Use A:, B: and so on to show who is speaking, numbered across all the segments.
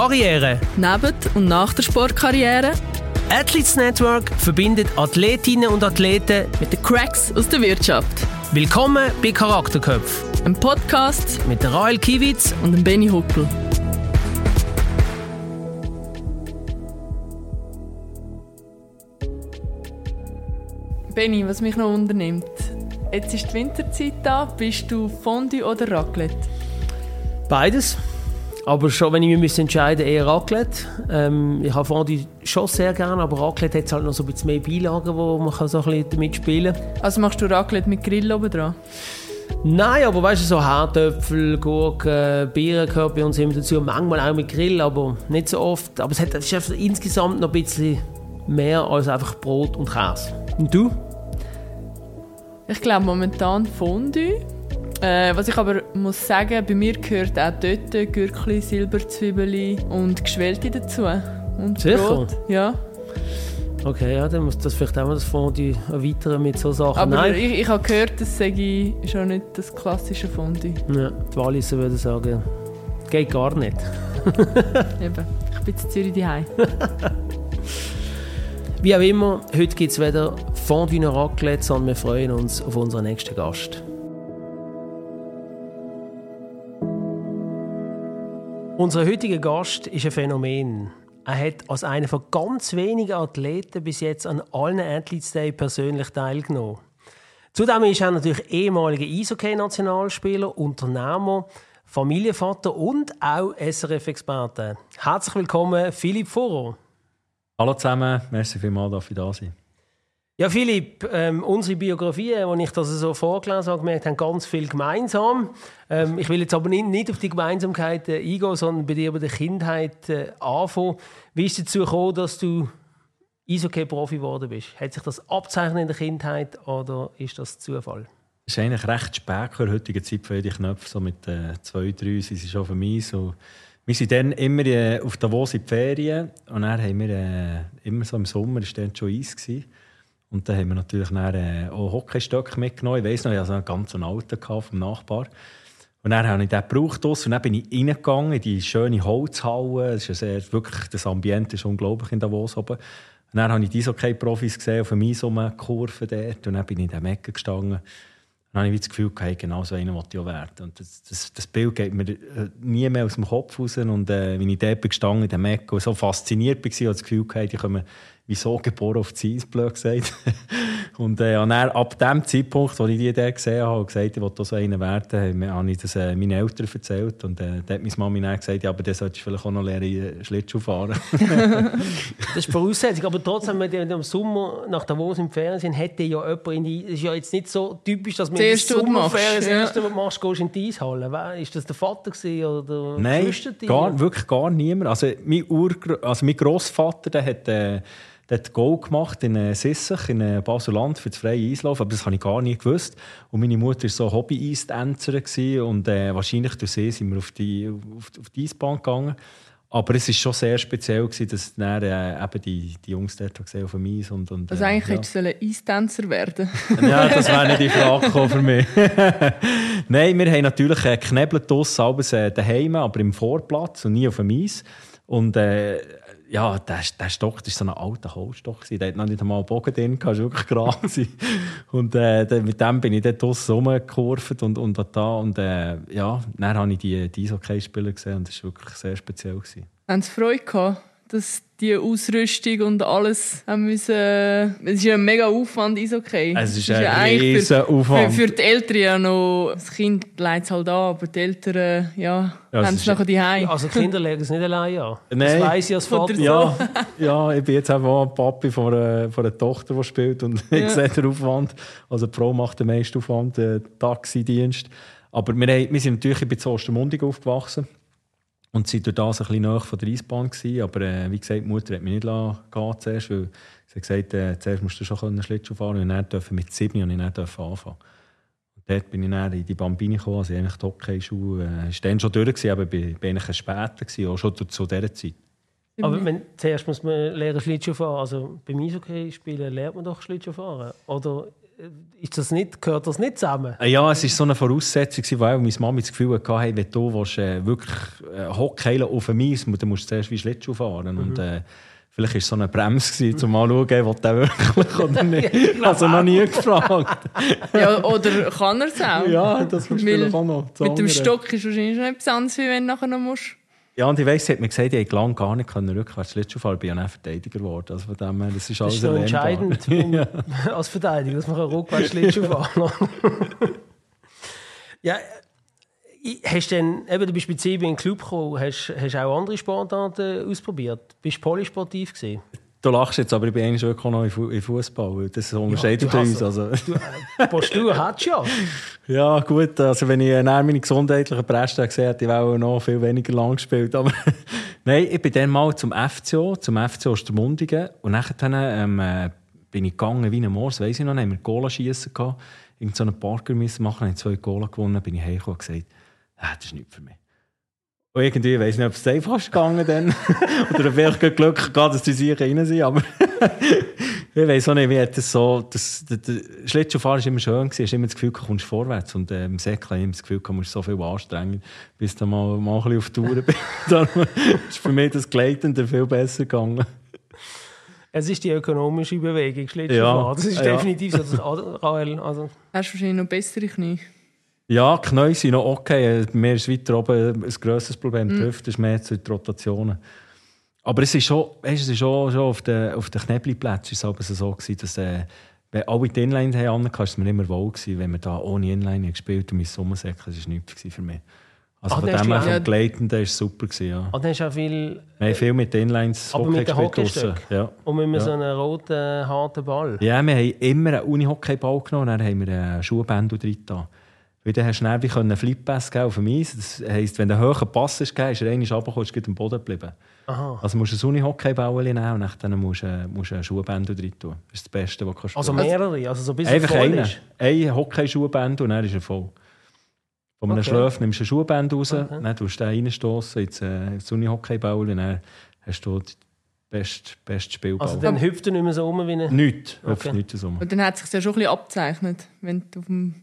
A: Karriere.
B: Neben und nach der Sportkarriere.
A: Athletes Network verbindet Athletinnen und Athleten
B: mit den Cracks aus der Wirtschaft.
A: Willkommen bei Charakterköpf.
B: Ein Podcast
A: mit der Rael Kiewitz
B: und dem Benny Huckel. Benny, was mich noch unternimmt. Jetzt ist die Winterzeit da. Bist du Fondue oder Raclette?
A: Beides. Aber schon, wenn ich mich entscheiden eher Raclette. Ähm, ich habe Fondue schon sehr gerne, aber Raclette hat halt noch so ein bisschen mehr Beilagen, wo man kann so ein bisschen damit spielen kann.
B: Also machst du Raclette mit Grill oben dran?
A: Nein, aber weißt du, so Hartöpfel, Gurken, Bieren gehört bei uns immer dazu. Manchmal auch mit Grill, aber nicht so oft. Aber es, hat, es ist insgesamt noch ein bisschen mehr als einfach Brot und Käse. Und du?
B: Ich glaube momentan Fondue. Äh, was ich aber muss sagen, bei mir gehört auch dort Gürkli, Silberzwiebeli und Geschwellte dazu. Und
A: Sicher?
B: Brot. Ja.
A: Okay, ja, dann muss das vielleicht auch mal das Fondue erweitern mit so Sachen.
B: Aber
A: Nein.
B: ich, ich habe gehört, das sage schon nicht das klassische Fondue.
A: Ja, die Walliser würden sagen, geht gar nicht.
B: Eben, ich bin in Zürich daheim.
A: Wie auch immer, heute gibt es weder Fondue noch Raclette, sondern wir freuen uns auf unseren nächsten Gast. Unser heutiger Gast ist ein Phänomen. Er hat als einer von ganz wenigen Athleten bis jetzt an allen Athletes Day persönlich teilgenommen. Zudem ist er natürlich ehemaliger Eishockey-Nationalspieler, Unternehmer, Familienvater und auch SRF-Experte. Herzlich willkommen, Philipp Furrer.
C: Hallo zusammen, merci vielmals, dass ich da sein
A: ja, Philipp, ähm, unsere Biografien, als ich das so vorgelesen habe, haben ganz viel gemeinsam. Ähm, ich will jetzt aber nicht, nicht auf die Gemeinsamkeiten eingehen, sondern bei dir bei der Kindheit äh, anfangen. Wie ist es dazu gekommen, dass du Eishockey-Profi geworden bist? Hat sich das abzeichnet in der Kindheit oder ist das Zufall?
C: Es ist eigentlich recht spät in der heutigen Zeit für die Knöpfe. So mit äh, zwei, drei sind sie schon für mich. So. Wir sind dann immer äh, auf Davos in die Ferien und dann haben wir äh, immer so im Sommer, ist dann schon Eis gewesen. Und dann haben wir natürlich dann, äh, auch Hockeystöcke mitgenommen. Ich weiss noch, ich hatte einen ganz alten vom Nachbar. Und dann habe ich den gebraucht und dann bin ich reingegangen in die schöne Holzhalle. Das, ist sehr, wirklich, das Ambiente ist unglaublich in Davos oben. Und dann habe ich die Eishockey-Profis gesehen auf einem so Kurve dort. Und dann bin ich in der Ecke gestanden. Dann habe ich das Gefühl, hey, genau so einer wollte ich auch werden. Und das, das, das, Bild geht mir äh, nie mehr aus dem Kopf raus. Und äh, wenn ich dort gestanden in der Mecke und so fasziniert war, habe ich das Gefühl, hey, die kommen wieso geboren auf die Eis, blöd gesagt. und äh, dann, ab dem Zeitpunkt, wo ich die da gesehen habe, gesagt, ich wollte so einen werden, habe ich das äh, meinen Eltern erzählt. Und äh, da hat meine Mami dann gesagt, ja, aber dann solltest du vielleicht auch noch lernen, Schlittschuh fahren.
A: das ist Voraussetzung. Aber trotzdem, wenn wir im Sommer nach Davos im Fernsehen hätte ja jemand in die... Es ist ja jetzt nicht so typisch, dass man
B: in der Sommerferien
A: das erste Mal machst, gehst in die Eishalle. Ist das der Vater oder
C: Nein, gar, wirklich gar niemand. Also mein, Urgr also mein Grossvater, der hat... Äh, hat Goal gemacht in äh, Sissach, in äh, Basel-Land für das freie Eislaufen, aber das habe ich gar nicht gewusst. Und meine Mutter war so Hobby-Eistänzerin und äh, wahrscheinlich durch sie sind wir auf die, auf, auf die Eisbahn gegangen. Aber es war schon sehr speziell, gewesen, dass dann, äh, eben die, die Jungs dort gesehen auf dem Eis und, und
B: Also eigentlich ja. hättest du Eistänzer werden
C: Ja, das wäre nicht die Frage für mich. Nein, wir haben natürlich äh, geknebelt draussen, äh, daheim, aber im Vorplatz und nie auf dem Eis. Und äh, ja, der, der Stock war so ein alter Holzstock. Der hat noch nicht einmal Bogen drin, das war wirklich gerade. und äh, mit dem bin ich dort draussen rumgekurvt und, und da. Und äh, ja, dann habe ich die, die Eishockey-Spieler gesehen und das war wirklich sehr speziell.
B: Haben Sie Freude gehabt? Dass die Ausrüstung und alles haben müssen. Es ist ja ein mega Aufwand, ist okay.
C: Es ist, ein ja riesen Aufwand.
B: Für, für, die Eltern ja noch, das Kind leidet es halt an, aber die Eltern, ja, ja haben es nachher die
A: Also die Kinder legen es nicht allein an.
C: Nein.
A: Das weiss ich als Vater.
C: Ja, ja, ich bin jetzt einfach ein Papi von einer, von einer Tochter, die spielt und ja. ich sehe den Aufwand. Also die Frau macht den meisten Aufwand, den Taxidienst. Aber wir, haben, wir sind natürlich, zu Ostermundigen aufgewachsen. Und sie war das ein bisschen näher von der Eisbahn. Gewesen. Aber äh, wie gesagt, die Mutter hat mich nicht gehen zuerst, weil sie hat gesagt, äh, zuerst musst du schon Schlittschuh fahren und dann durfte mit sieben und ich nicht anfangen. Und dort bin ich dann in die Bambini gekommen, also eigentlich die Hockey-Schuhe. Äh, war dann schon durch, gewesen, aber bin, bin eigentlich später, gewesen, auch schon zu dieser Zeit.
A: Aber wenn, zuerst muss man lernen Schlittschuh fahren. Also beim Eishockey spielen lernt man doch Schlittschuh fahren. Oder ist das nicht, gehört das nicht zusammen?
C: Äh, Ja, es war so eine Voraussetzung, weil meine Mama das Gefühl hatte, hey, wenn du willst, äh, wirklich äh, Hockey auf dem Eis, dann musst du zuerst wie Schlittschuh fahren. Und, äh, vielleicht war es so eine Bremse, gewesen, um mal zu schauen, ob der wirklich oder nicht. also noch nie gefragt.
B: Ja, oder kann er es auch?
C: ja, das ist vielleicht auch noch.
B: Mit dem. Stock ist wahrscheinlich etwas anderes, wie wenn du nachher noch musst.
C: Ja, und ich weiss, sie hat mir gesagt, ich hätte lange gar nicht können rückwärts Schlittschuh fahren, bin ja dann Verteidiger geworden. Also von dem her, das ist
A: Das
C: alles
A: ist noch
C: erlernbar.
A: entscheidend um, als Verteidiger, dass man rückwärts Schlittschuh fahren kann. ja, ich- hast du denn, eben, du bist bei CB in den Club gekommen, hast, hast du auch andere Sportarten ausprobiert? Bist du polysportiv gewesen?
C: Du lachst jetzt, aber ich bin eigentlich wirklich noch in Fußball, das unterscheidet
A: hast
C: uns.
A: so-
C: Also.
A: Du, Postur hast du ja.
C: Ja, gut, also wenn ich äh, dann meine gesundheitlichen Präste gesehen hätte, ich auch noch viel weniger lang gespielt. Aber Nein, ich bin dann mal zum FCO, zum FCO Ostermundigen. Und nachher ähm, äh, bin ich gegangen wie ein Mors, weiss ich noch, haben wir Gola schiessen gehabt. Irgend so einen Parker müssen machen, habe Zwei Gola gewonnen, bin ich heimgekommen und gesagt, ah, das ist nichts für mich. Und irgendwie, ich weiss nicht, ob es einfach ist gegangen dann. Oder ich Glück gehabt, dass die sicher rein sind. Aber ich weiss auch nicht, wie hat das so. Das, das, das Schlittschuhfahren war immer schön, gewesen. hast immer das Gefühl, du kommst vorwärts. Und äh, im Säckchen immer das Gefühl, du musst so viel anstrengen, bis du mal, mal ein bisschen auf Tour bist. Darum ist für mich das Gleitende viel besser gegangen.
A: Es ist die ökonomische Bewegung,
C: Ja.
A: Schlittschuhfahren. Das ist
C: Ja.
A: definitiv so. Das, Rael, also,
B: Hast du wahrscheinlich noch bessere Knie.
C: Ja, die Knie sind noch okay. Bei mir ist weiter oben ein grosses Problem. Die Hüfte ist mehr zu den Rotationen. Aber es ist schon, weißt, es ist schon, schon auf den, auf den Knäbelplätzen ist es aber so gewesen, dass äh, wenn alle die Inline haben, war es mir immer wohl gewesen, wenn wir da ohne Inline haben gespielt und mein Sommersäckchen, das war nichts für mich. Also
A: Ah,
C: von dem her, vom Gleitenden war es super. Gewesen, ja.
A: ah, dann hast auch viel.
C: Wir haben viel mit den Inlines
A: Aber mit den
C: Hockey gespielt? Ja.
A: Und mit
C: Ja.
A: so einem roten, harten Ball.
C: Ja, wir haben immer einen Uni-Hockeyball genommen und dann haben wir einen Schuhbändel drin getan. Weil dann hast du dann wie einen Flip-Pass auf dem Eis. Das heisst, wenn du einen hohen Pass hast, gegeben, ist er einmal runtergekommen, ist am Boden geblieben.
A: Aha.
C: Also musst du einen Uni-Hockeyball nehmen und dann musst du, musst du einen Schuhbändel tun. Das ist das Beste, was du kannst
A: Also mehrere, also so bis er
C: Einfach einen.
A: ist.
C: Ein Hockey-Schuhbändel und dann ist er voll. Von einem
A: Okay.
C: Schlaf nimmst du einen Schuhbändel raus,
A: Okay.
C: dann tust du den reinstossen ins, äh, ins Uni-Hockeyball und dann hast du den besten best Spielball.
A: Also dann hüpft er nicht mehr so um wie ein...
C: Nichts,
A: Okay.
C: nichts um.
B: Und dann hat es sich ja schon ein bisschen abzeichnet, wenn du auf dem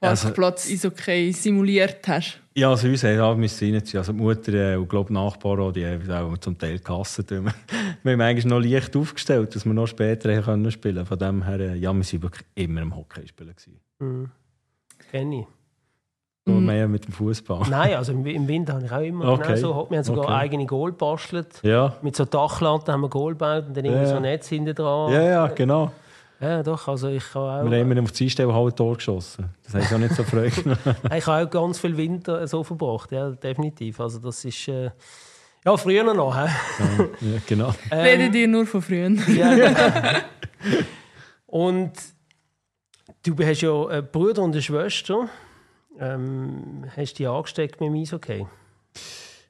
C: Also-
B: Parkplatz Eishockey simuliert hast.
C: Ja, also uns haben ja, müssen reinziehen. Also die Mutter äh, und glaub, die Nachbarn auch, die haben auch zum Teil gehasst. wir haben eigentlich noch leicht aufgestellt, dass wir noch später haben können spielen Von dem her, äh, ja, wir waren wirklich immer im Hockey spielen.
A: Mhm. Kenn ich.
C: Nur
B: Mhm.
C: mehr mit dem Fußball.
A: Nein, also im, Winter habe ich auch immer
C: Okay.
A: genau so. Wir haben sogar
C: Okay.
A: eigene Goal gebastelt.
C: Ja.
A: Mit so Dachlatten haben wir Goal gebaut und dann irgendwie
C: Ja,
A: so
C: ja.
A: ein Netz hinten dran.
C: ja, ja, genau.
A: Ja, doch, also ich kann auch...
C: Wir haben immer auf die Einstellung halb Tor geschossen. Das hat auch nicht so Freude.
A: Ich habe auch ganz viel Winter so verbracht, ja, definitiv. Also das ist... Äh, ja, früher noch. He?
C: ja, genau.
A: Ähm,
B: Redet ihr nur von früher.
A: Ja. Und du hast ja einen Bruder und eine Schwester. Ähm, hast du die angesteckt mit dem Eishockey?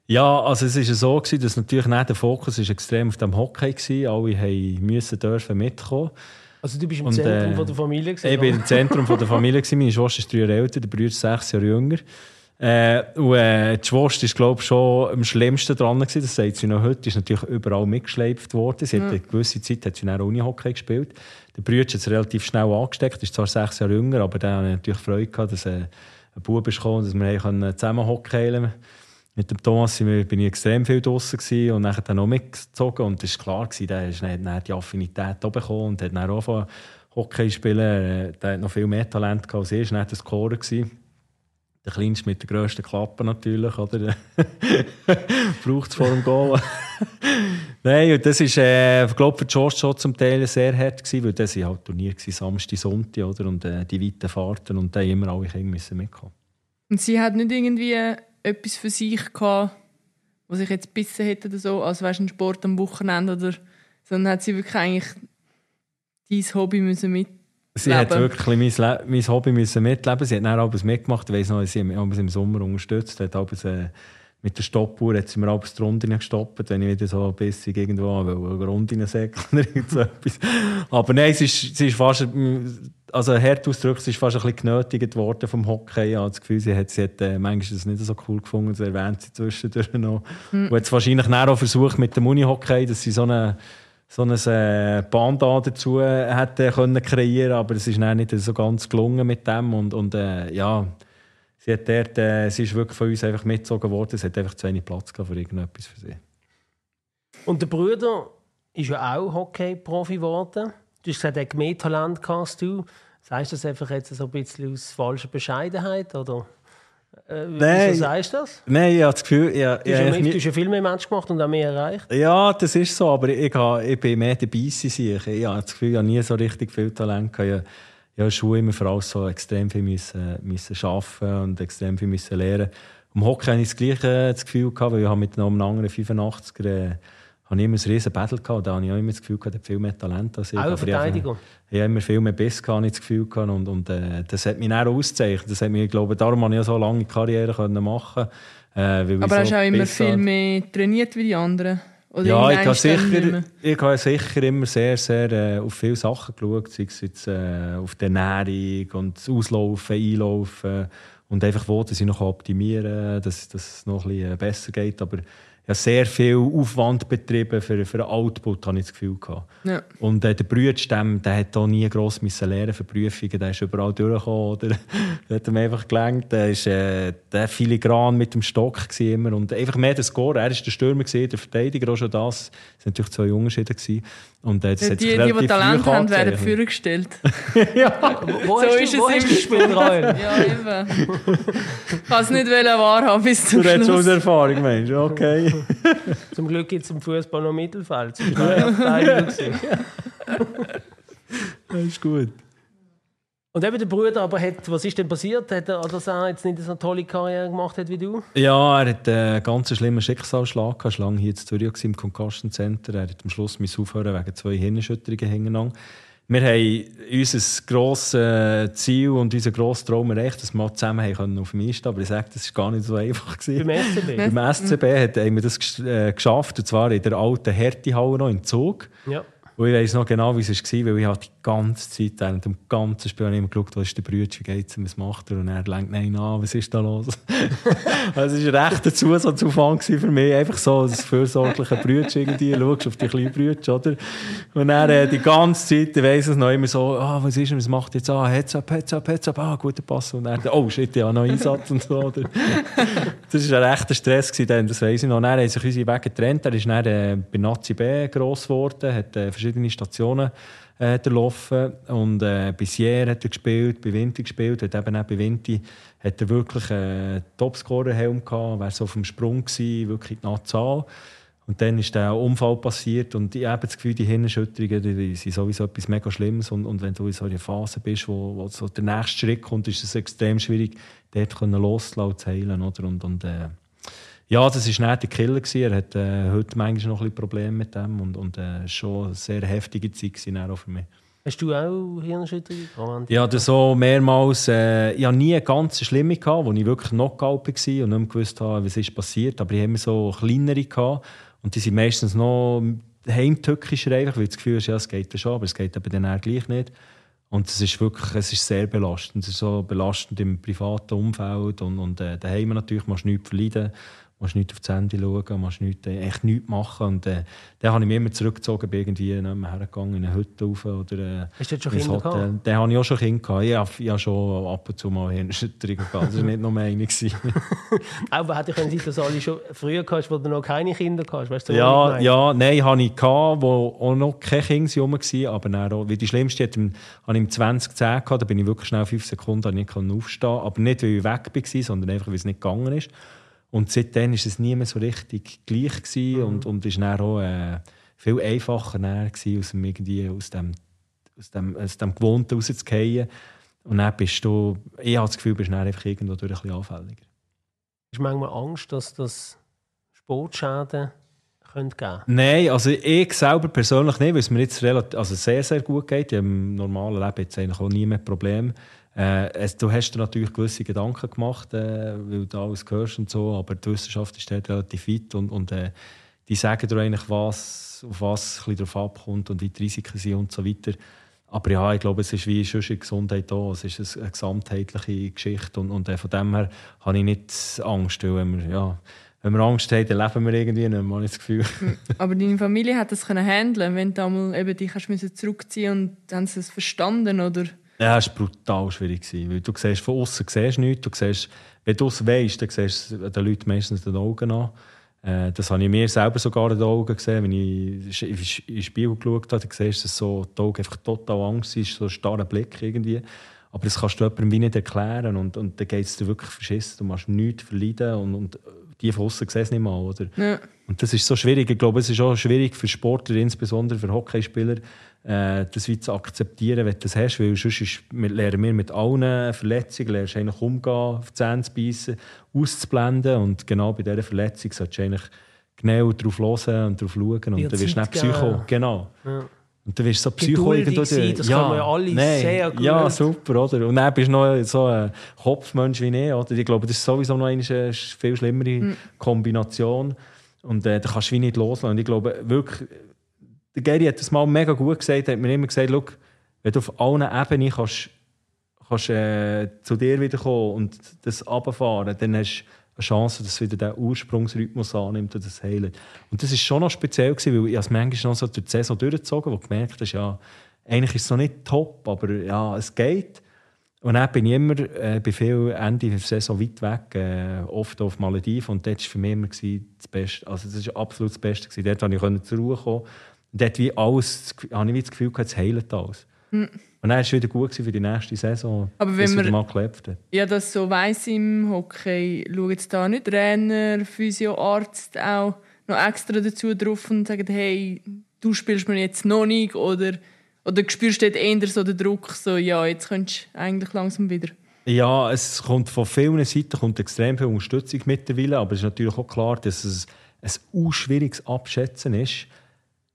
C: Ja, also es war so, gewesen, dass natürlich nicht der Fokus ist extrem auf dem Hockey war. Alle haben müssen dürfen mitkommen.
A: Also du bist im
C: Und,
A: Zentrum
C: äh,
A: von der Familie gewesen,
C: Ich bin
A: oder?
C: im Zentrum von der Familie. gewesen. Meine Schwester ist drei Jahre älter, der Bruder ist sechs Jahre jünger. Äh, und, äh, die Schwester ist, glaube schon am schlimmsten dran. Gewesen. Das sagt sie noch heute. Sie ist natürlich überall mitgeschleift worden. Sie hat eine gewisse Zeit hat sie dann Uni-Hockey gespielt. Der Bruder hat es relativ schnell angesteckt. ist zwar sechs Jahre jünger, aber dann hatte ich natürlich Freude, gehabt, dass äh, ein Bub ist gekommen, dass wir zusammen hockey konnten. Mit dem Thomas bin ich extrem viel draußen und nachher dann noch mitgezogen. Und es war klar, gewesen, der ist dann, die Affinität auch bekommen und hat dann auch Hockey spielen. Der hat noch viel mehr Talent gehabt als ich. War der Scorer. Gewesen. Der Kleinste mit der grössten Klappe natürlich, oder? Braucht es vor dem Goal. Nein, und das war äh, glaube für George schon zum Teil sehr hart, gewesen, weil das waren halt Turnier, gewesen, Samstag, Sonntag, oder? Und äh, die weiten Fahrten und da immer alle Kinder mitkommen.
B: Und sie hat nicht irgendwie etwas für sich gehabt, was ich jetzt bissen hätte oder so, als du ein Sport am Wochenende oder sondern hat sie wirklich eigentlich dein Hobby müssen mit
C: Sie hat
B: Leben.
C: wirklich mein, Le mein Hobby müssen mitleben. Sie hat dann alles mitgemacht. Ich weiss noch, sie hat mich abends im Sommer unterstützt. Hat abends, äh, mit der Stoppuhr hat sie mir abends die Runde gestoppt, wenn ich wieder so ein bisschen irgendwo an eine Runde säckeln oder so etwas. Aber nein, sie ist, sie ist fast, also hart ausgedrückt, sie ist fast ein bisschen genötigt worden vom Hockey. Ich habe das Gefühl, sie hat, sie hat äh, manchmal das nicht so cool gefunden, das erwähnt sie zwischendurch noch. Und hat es wahrscheinlich auch versucht mit dem Uni-Hockey, dass sie so eine so ein äh, Panda dazu hätte können kreieren aber es ist nicht so ganz gelungen mit dem und, und äh, ja, sie, hat dort, äh, sie ist wirklich von uns einfach mitgezogen worden, es hat einfach zu wenig Platz für irgendetwas für sie.
A: Und der Bruder ist ja auch Hockey-Profi geworden. Du hast gesagt, er hat mehr Talent hast du. Sagst du das einfach jetzt so ein bisschen aus falscher Bescheidenheit? Oder äh,
C: Nein.
A: wieso sagst du das?
C: Nein, ich habe das Gefühl... Ja,
A: Du hast, ja, viel mehr Match gemacht und auch mehr erreicht.
C: Ja, das ist so, aber ich, habe, ich bin mehr dabei. Ich, ich habe das Gefühl, ich habe nie so richtig viel Talent gehabt. Ich, ich habe Schuhe immer vor allem so extrem viel müssen, müssen arbeiten und extrem viel müssen lernen. Im Hockey hatte ich das gleiche das Gefühl, gehabt, weil ich mit einem anderen 85er äh, habe ich immer ein riesen Battle gehabt. Da habe ich auch immer das Gefühl, gehabt, hat viel mehr Talent als ich.
A: Auch
C: ich
A: Verteidigung.
C: Ich habe immer viel mehr Biss gehabt, ich das Gefühl gehabt. Und, und äh, das hat mich auch ausgezeichnet. Das hat mich, ich glaube, darum habe ich ja so lange Karriere können machen äh, ich
B: Aber
C: so
B: hast du auch immer viel
C: hatte.
B: mehr trainiert wie die anderen? Oder
C: Ja, ich habe, sicher, ich habe sicher immer sehr, sehr äh, auf viele Sachen geschaut. Sei es jetzt, äh, auf die Ernährung und das Auslaufen, Einlaufen und einfach wo, dass ich noch optimieren kann, dass, dass es noch ein bisschen äh, besser geht. Aber habe sehr viel Aufwand betrieben für, für den Output, habe ich das Gefühl gehabt.
B: Ja.
C: Und äh, der Brütstamm, der hat auch nie gross müssen lernen für Prüfungen. Der ist überall durchgekommen. Oder? der hat ihm einfach gelenkt. Der ist äh, der filigran mit dem Stock immer. Und einfach mehr der Score. Er war der Stürmer, gewesen, der Verteidiger auch schon das. Das waren natürlich zwei Unterschiede. Gewesen. Und, äh, das
B: Die, die, die, Talent haben, werden
C: angezeichnet.
B: vorgestellt.
A: Wo
B: So
A: hast
B: ist
A: du,
B: es
A: wo hast
B: im
A: du Rael?
B: ja, eben. Ich kann es nicht wahrhaben bis zum
C: Du redest aus
B: Schluss.
C: Erfahrung, Mensch. Okay.
A: Zum Glück gibt es im Fußball noch Mittelfeld. Das
C: ist gut.
A: Und eben der Bruder, aber hat, was ist denn passiert? Hat er, dass er jetzt nicht so eine tolle Karriere gemacht hat wie du?
C: Ja, er hat einen ganz schlimmen Schicksalsschlag gehabt. Er war lange hier in Zürich im Concussion Center. Er hat am Schluss müssen aufhören wegen zwei Hirnerschütterungen hintereinander. Wir haben unser grosses Ziel und unseren grossen Traum erreicht, dass wir zusammen haben können auf dem Einstehen Aber ich sage, das war gar nicht so einfach. gewesen.
A: Beim SCB?
C: Beim SCB hat, haben wir das äh, geschafft, und zwar in der alten Härtehalle noch im Zug.
A: Ja.
C: Und ich weiss noch genau, wie es war, weil ich ganze Zeit während dem ganzen Spiel immer geschaut, was ist der Brüder, wie geht's ihm, was macht er? Und er lenkt nein an, was ist da los? also es war ein Zusatzaufwand gewesen für mich, einfach so als fürsorglicher Brüder irgendwie, schaust auf die kleinen Brüder, oder? Und dann äh, die ganze Zeit, ich weiss es noch immer so, ah, was ist er, was macht er jetzt? Ah, Heads up, Heads up, Heads up, ah, guter Pass. Und dann, oh shit, ja, noch Einsatz und so, oder? Das war ein rechter Stress, gewesen, dann, das weiss ich noch. Dann haben sich unsere Wege getrennt. Er ist dann äh, bei Nazi B gross geworden, hat äh, verschiedene Stationen äh, durchlaufen. Und äh, bei Sierra hat er gespielt, bei Vinti gespielt. Hat eben auch bei Vinti hat er wirklich einen Topscorer-Helm gehabt, wäre so auf dem Sprung gewesen, wirklich in die Nahtzahl. Und dann ist der Unfall passiert und ich habe das Gefühl, die Hirnerschütterungen die, sind sowieso etwas mega Schlimmes und, und wenn du in so einer Phase bist, wo, wo so der nächste Schritt kommt, ist es extrem schwierig, dort und zu heilen. Oder? Und, und, äh, ja, das war nicht der Killer. Gewesen. Er hat äh, heute manchmal noch ein bisschen Probleme mit dem und, und äh, schon eine sehr heftige Zeit gewesen, auch für mich.
A: Hast du auch Hirnerschütterung? gehabt?
C: Ich hatte so mehrmals, äh, ich hatte nie eine ganz schlimme, gehabt, wo ich wirklich Knockout war und nicht mehr gewusst habe, was ist passiert. Aber ich hatte immer so kleinere gehabt, und die sind meistens noch heimtückischer, einfach, weil das Gefühl hast, ja, es geht ja schon, aber es geht eben dann auch gleich nicht. Und es ist wirklich es ist sehr belastend. Es ist so belastend im privaten Umfeld und, und äh, daheim natürlich du nichts verleiden, musst nicht auf das Handy schauen, musst nicht, äh, echt nichts machen. Und äh, dann habe ich mich immer zurückgezogen, bin irgendwie hergegangen, in eine Hütte rauf oder äh,
A: Hast du dort schon
C: ins
A: Kinder
C: Hotel.
A: gehabt?
C: Den habe ich auch schon Kinder gehabt. Ich habe, ich habe schon ab und zu mal Hirnerschütterungen gehabt. Das war nicht nur eine.
A: Aber hätte können sein, dass du alle schon früher hast, wo du noch keine Kinder hast. Weißt du, was ich
C: Ja, ja, nein, hatte ich, gehabt, wo auch noch keine Kinder rum waren, aber dann auch, weil die schlimmste hatte ich im- hatte ich im 2010 gehabt, da bin ich wirklich schnell fünf Sekunden nicht aufstehen aber nicht, weil ich weg war, sondern einfach, weil es nicht gegangen ist. Und seitdem war es nie mehr so richtig gleich gewesen und, und ist dann auch äh, viel einfacher gewesen, aus dem, irgendwie, aus dem, aus dem, aus dem Gewohnten rauszugehen. Und dann bist du, ich habe das Gefühl, bist dann einfach irgendwo durch ein bisschen anfälliger.
A: Hast du manchmal Angst, dass das Sportschäden könnte geben
C: Nein, also ich selber persönlich nicht, weil es mir jetzt relativ, also sehr, sehr gut geht. Ich habe im normalen Leben jetzt eigentlich auch nie mehr Probleme. Äh, es, du hast dir natürlich gewisse Gedanken gemacht, äh, weil du alles hörst und so, aber die Wissenschaft ist dort relativ weit und, und äh, die sagen dir eigentlich, was, auf was es drauf abkommt und wie die Risiken sind und so weiter. Aber ja, ich glaube, es ist wie sonst Gesundheit auch. Es ist eine gesamtheitliche Geschichte und, und äh, von dem her habe ich nicht Angst, weil wenn wir, ja, wenn wir Angst haben, dann leben wir irgendwie nicht, mal das Gefühl.
B: Aber deine Familie hat das können handeln, wenn du einmal eben dich hast zurückziehen und haben sie es verstanden, oder?
C: Ja, es war brutal schwierig. Weil du siehst, von außen siehst nichts. Du siehst, wenn du es weißt, dann siehst du den Leuten meistens den Augen an. Äh, das habe ich mir selber sogar in den Augen gesehen, wenn ich in den Spiegel geschaut habe. Dann siehst du, dass so die Augen einfach total Angst ist, so ein starrer Blick irgendwie. Aber das kannst du jemandem wie nicht erklären. Und, und dann geht es dir wirklich verschissen. Du machst nichts verleiden. Und, und die von außen sehen es nicht mal. Oder?
B: Ja.
C: Und das ist so schwierig. Ich glaube, es ist auch schwierig für Sportler, insbesondere für Hockeyspieler, äh, das wie zu akzeptieren, wenn du das hast. Weil sonst ist, wir lernen wir mit allen Verletzungen, lernst du eigentlich umgehen, auf die Zähne zu beißen, auszublenden. Und genau bei dieser Verletzung solltest du eigentlich genau darauf hören und darauf schauen. Und dann wirst du nicht Psycho. Genau. Ja. Und dann wirst du so Psycho
A: irgendwo. Sein, das ja, kann man ja alle nein, sehr gut.
C: Ja, super, oder? Und dann bist du noch so ein Kopfmensch wie ich, oder? Ich glaube, das ist sowieso noch eine viel schlimmere mhm. Kombination. Und äh, da kannst du wie nicht loslassen. Und ich glaube wirklich, der Gary hat das mal mega gut gesagt, hat mir immer gesagt, wenn du auf allen Ebenen kannst, kannst äh, zu dir wiederkommen und das runterfahren, dann hast du eine Chance, dass wieder der Ursprungsrhythmus annimmt und das heilt. Und das war schon noch speziell, gewesen, weil ich es manchmal noch so durch die Saison durchgezogen wo gemerkt hast, ja, eigentlich ist es noch nicht top, aber ja, es geht. Und dann bin ich immer, äh, bei viel Ende der Saison weit weg, äh, oft auf Malediven. Und dort war für mich immer das Beste. Also das war absolut das Beste. Gewesen. Dort konnte ich zur Ruhe kommen. Und dort wie alles, habe ich wie das Gefühl, es heilt alles. Mhm. Und dann war es wieder gut für die nächste Saison,
B: Aber wenn man mal gelebt hat. Ja, das so weiss im Hockey, schauen jetzt da nicht Trainer, Physio, Arzt auch noch extra dazu drauf und sagen, hey, du spielst mir jetzt noch nicht oder, oder spürst du dort eher so den Druck, so, ja, jetzt könntest du eigentlich langsam wieder.
C: Ja, es kommt von vielen Seiten kommt extrem viel Unterstützung mittlerweile, aber es ist natürlich auch klar, dass es ein schwieriges Abschätzen ist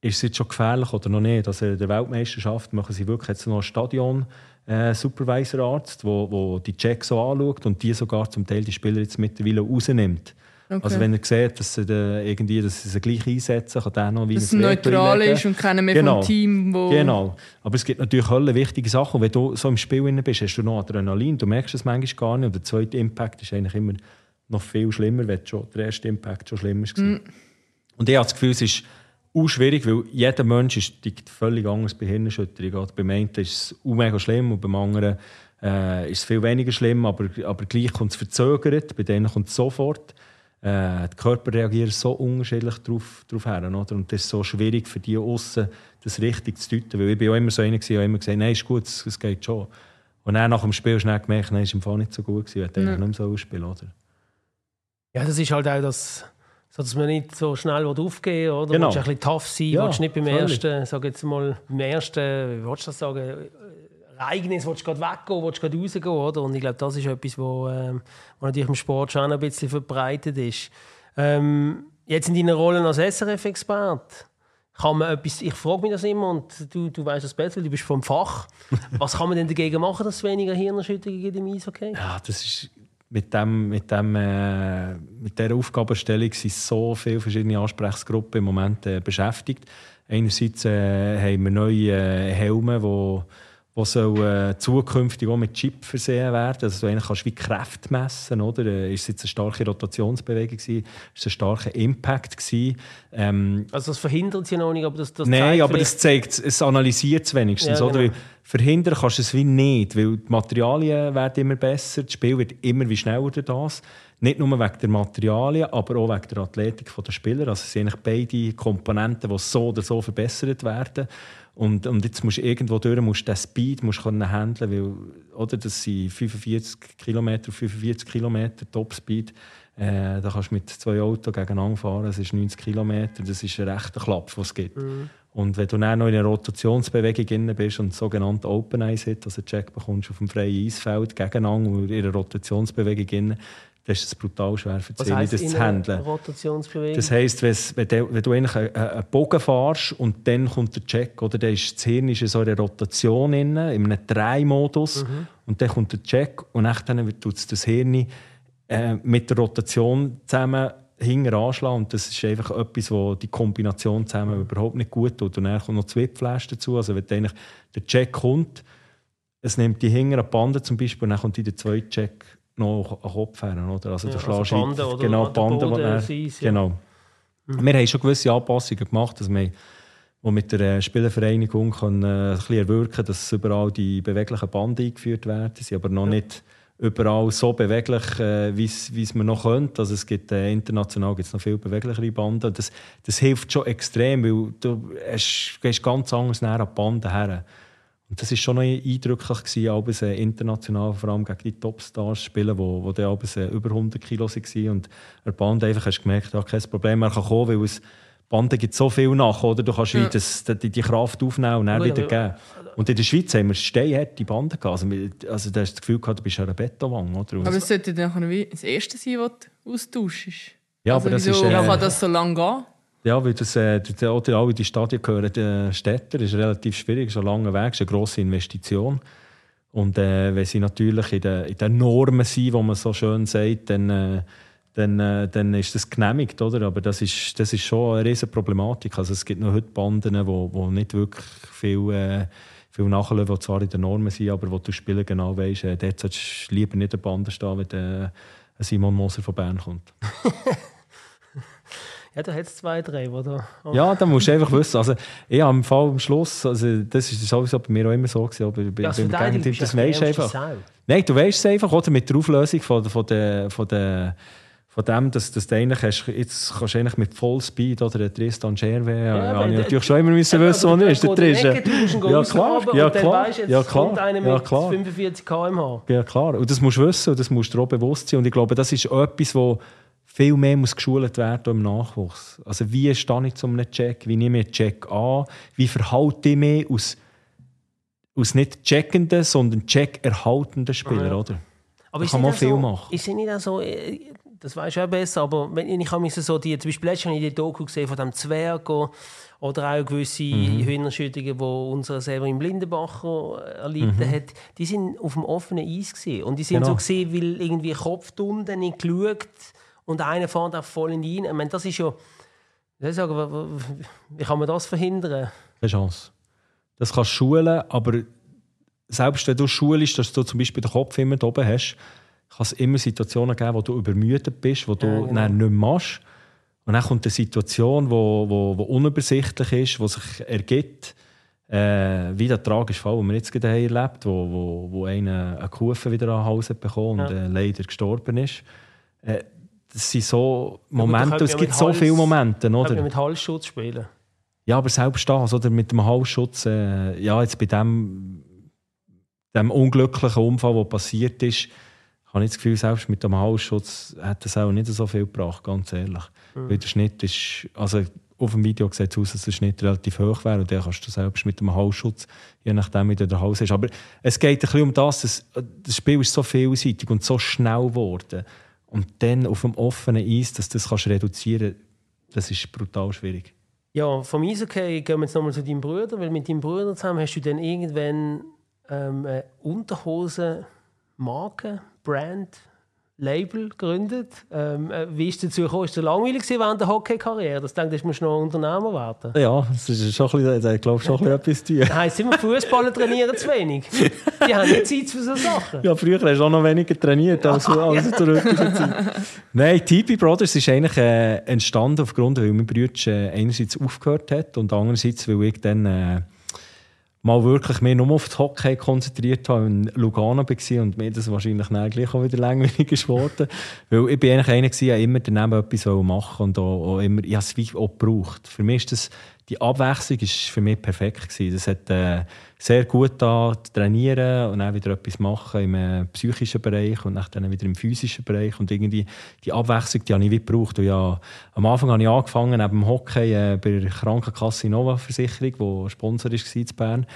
C: ist es jetzt schon gefährlich oder noch nicht? Also in der Weltmeisterschaft machen sie wirklich jetzt noch einen Stadion äh, Supervisor-Arzt, wo, wo die Checks so anschaut und die sogar zum Teil die Spieler jetzt mittlerweile rausnimmt. Okay. Also wenn er sieht, dass sie, irgendwie, dass sie sie gleich einsetzen, kann er noch wie
B: Dass es neutral ist und keiner mehr
C: genau.
B: vom Team, wo...
C: Genau. Aber es gibt natürlich alle wichtige Sachen. Und wenn du so im Spiel bist, hast du noch Adrenalin. Du merkst es manchmal gar nicht. Und der zweite Impact ist eigentlich immer noch viel schlimmer, wenn schon der erste Impact schon schlimmer war. Mm. Und ich habe das Gefühl, es ist auch schwierig, weil jeder Mensch ist völlig anders bei Hirnerschütterung. Beim einen ist es auch mega schlimm und beim anderen äh, ist es viel weniger schlimm, aber, aber gleich kommt es verzögert, bei denen kommt es sofort. Äh, der Körper reagiert so unterschiedlich darauf, darauf her. Oder? Und das ist so schwierig für die außen das richtig zu deuten. Weil ich bin auch immer so einer, der immer gesagt nein, ist gut, es geht schon. Und dann nach dem Spiel schnell gemerkt, nein, ist im Fall nicht so gut gewesen, ich hätte ja. nicht mehr so ausspielen oder?
A: Ja, das ist halt auch das so dass man nicht so schnell aufgehen will, oder? Genau. Du ein bisschen tough sein, ja, willst nicht beim völlig. ersten, sag jetzt mal, beim ersten, wie willst du das sagen, Ereignis, willst du gerade weggehen, willst du gerade rausgehen, oder? Und ich glaube, das ist etwas, wo, ähm, wo natürlich im Sport schon ein bisschen verbreitet ist. Ähm, jetzt in deiner Rolle als SRF-Expert, kann man etwas, ich frage mich das immer und du, du weißt das besser, du bist vom Fach. Was kann man denn dagegen machen, dass es weniger Hirnerschütterungen gibt im Eishockey?
C: Ja, das ist mit, dem, mit, dem, äh, mit dieser Aufgabenstellung sind so viele verschiedene Ansprechgruppen im Moment äh, beschäftigt. Einerseits äh, haben wir neue äh, Helme, die die soll, äh, zukünftig auch mit Chip versehen werden. Also du eigentlich kannst wie Kräfte messen, oder? Äh, ist es jetzt eine starke Rotationsbewegung gewesen? Ist es ein starker Impact gewesen?
A: Ähm, also das verhindert sie noch nicht, aber das, das
C: Nein, aber das zeigt, es analysiert es wenigstens, ja, genau. oder? verhindern kannst du es wie nicht, weil die Materialien werden immer besser, das Spiel wird immer wie schneller durch das. Nicht nur wegen der Materialien, aber auch wegen der Athletik der Spieler. Also es sind eigentlich beide Komponenten, die so oder so verbessert werden. Und, und jetzt musst du irgendwo durch, musst den Speed musst können handeln, weil, oder, das sind 45 km, 45 km Topspeed. Äh, da kannst du mit zwei Autos gegeneinander fahren, das ist 90 km, das ist ein rechter Klapp, den es gibt. Mhm. Und wenn du dann noch in einer Rotationsbewegung drin bist und sogenannte Open Eyes hat, also Check bekommst auf dem freien Eisfeld gegeneinander und in einer Rotationsbewegung drin, dann ist es brutal schwer für die Seele, das zu handeln. Das heisst, wenn, du, wenn du eigentlich einen Bogen fährst und dann kommt der Check, oder dann ist das Hirn ist in so einer Rotation, in einem Drei-Modus, mhm. und dann kommt der Check und dann tut das Hirn äh, mit der Rotation zusammen hinten anschlagen. Und das ist einfach etwas, wo die Kombination zusammen überhaupt nicht gut tut. Und dann kommt noch zwei Flash dazu. Also wenn der Check kommt, es nimmt die hinteren Bande zum Beispiel, und dann kommt der zweite Check noch an Kopf her. Oder? Also,
A: Ja,
C: du
A: also Banden oder
C: genau, Banden, die dann-
A: sind, ja.
C: Genau. Wir haben schon gewisse Anpassungen gemacht, dass wir wo mit der äh, Spielervereinigung können, äh, ein bisschen erwirken dass überall die beweglichen Banden eingeführt werden. Sie sind aber noch nicht überall so beweglich, äh, wie es man noch könnte. Also es gibt, äh, international gibt es noch viel beweglichere Banden. Das, das hilft schon extrem, weil du hast, gehst ganz anders näher an die Banden her. Das war schon noch eindrücklich, gewesen, abends, äh, international, vor allem gegen die Topstars spielen, wo, wo abends, äh, über 100 Kilo waren. Und an der Band einfach hast gemerkt, ja, kein Problem, er kann kommen, weil es Banden gibt so viel nach, oder? Du kannst wie das, die, die Kraft aufnehmen und dann
A: Gut,
C: wieder geben. Und in der Schweiz haben wir steinharte Banden gehabt. Also, also da hast du das Gefühl gehabt, du bist eine Betonwand, oder?
B: Aber es sollte dann wie das Erste sein, was du austauschst.
C: ja,
B: also
C: aber das
B: wieso
C: ist... Äh,
B: kann das so lange gehen?
C: Ja, weil das, äh, oder alle die Stadien gehören Städten. Das ist relativ schwierig, ist ein langer Weg, ist eine grosse Investition. Und äh, wenn sie natürlich in den, in den Normen sind, wo man so schön sagt, dann, äh, dann, äh, dann ist das genehmigt, oder? Aber das ist, das ist schon eine riesige Problematik. Also es gibt noch heute Banden, wo, wo nicht wirklich viel, äh, viel nachleben, die zwar in den Normen sind, aber wo du Spieler genau weißt, äh, dort solltest du lieber nicht an Banden stehen, wenn äh, Simon Moser von Bern kommt.
A: Ja, da hat es zwei, drei, die da...
C: Ja, da musst du einfach wissen. Also, ich habe im Fall am Schluss, also, das ist sowieso bei mir auch immer so gewesen, aber bei,
A: Ja,
C: beim
A: bist
C: das weisst du einfach.
A: Sau.
C: Nein, du weißt es einfach, oder mit der Auflösung von, von, der, von, der, von dem, dass, dass du eigentlich hast, jetzt kannst du eigentlich mit Vollspeed oder der Tristan Gervais, ja, habe ich
A: der-
C: natürlich schon immer müssen wissen, wo er ist, der Tristan. Ja klar, ja klar,
A: jetzt
C: ja klar, ja klar.
A: 45 km/h.
C: Ja, klar. Und das musst du wissen und das musst du auch bewusst sein. Und ich glaube, das ist etwas, wo viel mehr muss geschult werden im Nachwuchs. Also wie stehe ich zu einem Check? Wie nehme ich einen Check an? Wie verhalte ich mich aus, aus nicht checkenden, sondern check-erhaltenden Spielern,
A: Ja.
C: oder?
A: Aber
C: Da kann man
A: auch
C: viel
A: so,
C: machen.
A: Ist nicht auch so, äh, das weiß ich auch besser, aber wenn ich habe so die, zum Beispiel letztens habe ich die Doku gesehen von dem Zwerg oder auch gewisse
C: Mhm.
A: Hühnerschüttungen, die unser Severin Blindenbacher erlitten hat, die sind auf dem offenen Eis gewesen. und die sind
C: Mhm. Genau.
A: so gesehen, weil irgendwie Kopf unten nicht geschaut und einer fährt auch voll in die. Ich meine, das ist ja, ich sagen, wie kann man das verhindern?
C: Keine Chance. Das kannst du schulen, aber selbst wenn du schulst, dass du zum Beispiel den Kopf immer da oben hast, kann es immer Situationen geben, wo du übermüdet bist, wo du
A: Ja, genau.
C: nicht mehr machst. Und dann kommt eine Situation, die wo, wo, wo unübersichtlich ist, die sich ergibt, äh, wie der tragische Fall, den wir jetzt gerade haben erlebt wo, wo, wo einer eine Kufe wieder an den Hals bekommen und
A: Ja.
C: äh, leider gestorben ist. Äh, das sind so Momente,
A: könnte
C: es gibt so
A: Hals-
C: viele Momente, Oder?
A: mit Halsschutz spielen.
C: Ja, aber selbst das, oder mit dem Halsschutz, äh, ja, jetzt bei dem, dem unglücklichen Unfall, der passiert ist, habe ich das Gefühl, selbst mit dem Halsschutz hat das auch nicht so viel gebracht, ganz ehrlich. Weil der Schnitt ist, also auf dem Video sieht es aus, dass der Schnitt relativ hoch wäre und dann kannst du selbst mit dem Halsschutz, je nachdem wie du der Hals ist. Aber es geht ein bisschen um das, dass, das Spiel ist so vielseitig und so schnell geworden. Und dann auf dem offenen Eis, dass du das kannst reduzieren das ist brutal schwierig.
A: Ja, vom Eishockey gehen wir jetzt nochmal zu deinem Bruder, weil mit deinem Bruder zusammen hast du dann irgendwann ähm, eine Unterhosen-Marke, Brand, Label gegründet. Ähm, äh, wie ist es dazu gekommen? Ist es langweilig während der Hockey-Karriere? Das denkt, du musst noch Unternehmer werden.
C: Ja, das ist schon ein bisschen, ich glaube schon ein bisschen etwas zu tun.
A: Das heisst immer, Fußballer trainieren zu wenig. Die haben nicht Zeit für so Sachen.
C: Ja, früher hast du auch noch weniger trainiert als, als zur heutigen Zeit. Nein, TP Brothers ist eigentlich äh, entstanden aufgrund, weil mein Bruder äh, einerseits aufgehört hat und andererseits, weil ich dann äh, mal wirklich mehr nur auf das Hockey konzentriert habe, in Lugano war und mir das wahrscheinlich dann gleich auch wieder langweilig geworden. weil ich bin eigentlich einer gewesen, der immer daneben etwas machen und auch, auch immer, ich habe es wie auch gebraucht. Für mich ist das, die Abwechslung ist für mich perfekt gewesen. Das hat äh, sehr gut da trainieren und dann wieder etwas machen im äh, psychischen Bereich und dann wieder im physischen Bereich und irgendwie die Abwechslung, die habe ich wie gebraucht. Ja, am Anfang habe ich angefangen neben Hockey äh, bei der Krankenkasse Nova Versicherung, die Sponsor war in Bern.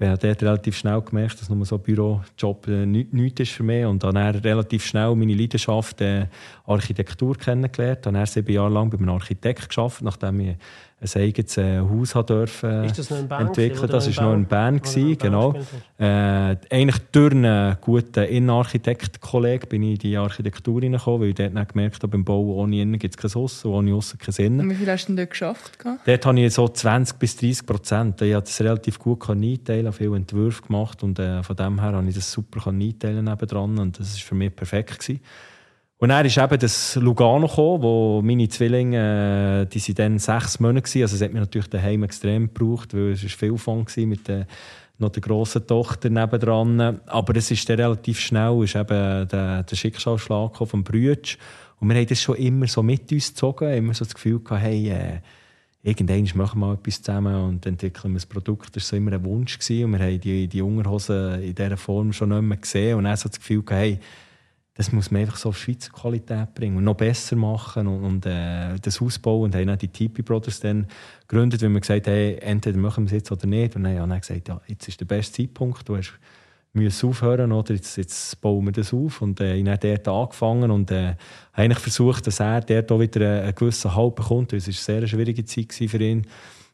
C: Ich habe dort relativ schnell gemerkt, dass nur so ein Bürojob äh, nichts nicht ist für mich. Und dann relativ schnell meine Leidenschaft äh, Architektur kennengelernt. Dann habe sieben Jahre lang bei einem Architekt gearbeitet, nachdem ich ein eigenes äh, Haus haben dürfen,
A: Ist das noch
C: entwickeln. Das
A: in
C: noch in
A: Bern-
C: gewesen,
A: Bern
C: genau. Äh, eigentlich durch einen guten Innenarchitekt-Kollegen bin ich in die Architektur hineingekommen, weil ich dort dann gemerkt habe, beim Bau ohne Innen gibt es kein Aussen, ohne Aussen keinen Sinn.
B: Und wie viel hast du denn dort geschafft?
C: Dort habe ich so 20 bis 30 Prozent. Ich konnte das relativ gut einteilen. erstellen, viele Entwürfe gemacht und äh, von dem her konnte ich das super einteilen und das war für mich perfekt. Gewesen. Und dann ist eben das Lugano gekommen, wo meine Zwillinge, äh, die sind dann sechs Monate gewesen. Also es hat mich natürlich daheim extrem gebraucht, weil es viel Fun war mit der, noch der grossen Tochter nebendran. Aber es ist dann relativ schnell, ist eben der, der Schicksalsschlag vom Brütsch. Und wir haben das schon immer so mit uns gezogen, immer so das Gefühl gehabt, hey, äh, irgendwann machen wir mal etwas zusammen und entwickeln wir ein Produkt. Das war so immer ein Wunsch. Gewesen. Und wir haben die, die Unterhosen in dieser Form schon nicht mehr gesehen. Und dann so das Gefühl gehabt, hey, das muss man einfach so auf Schweizer Qualität bringen und noch besser machen und, und äh, das ausbauen. Und haben auch die TP Brothers dann gegründet, weil wir gesagt haben, entweder machen wir es jetzt oder nicht. Und dann haben wir gesagt, ja, jetzt ist der beste Zeitpunkt, du hast müssen aufhören oder jetzt, jetzt bauen wir das auf und äh, ich habe dort angefangen und äh, eigentlich versucht, dass er dort auch wieder einen gewissen Halt bekommt, es war eine sehr schwierige Zeit für ihn.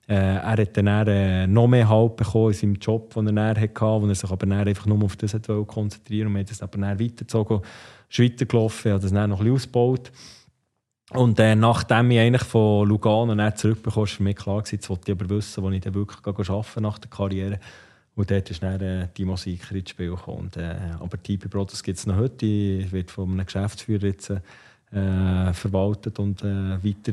C: Äh, er hat dann äh, noch mehr Halt bekommen in seinem Job, den er hatte, wo er sich aber einfach nur auf das konzentrieren wollte. Und wir haben das aber dann weitergezogen ist weitergelaufen, habe das dann noch ein bisschen ausgebaut. Und äh, nachdem ich eigentlich von Lugano dann zurückbekomme, war für mich klar, gewesen, jetzt wollte ich aber wissen, wo ich dann wirklich arbeiten nach der Karriere. Und dort ist dann äh, die Musik ins Spiel gekommen. Und, äh, aber TP Brothers gibt es noch heute. Die wird von einem Geschäftsführer jetzt äh, verwaltet und äh, weiter,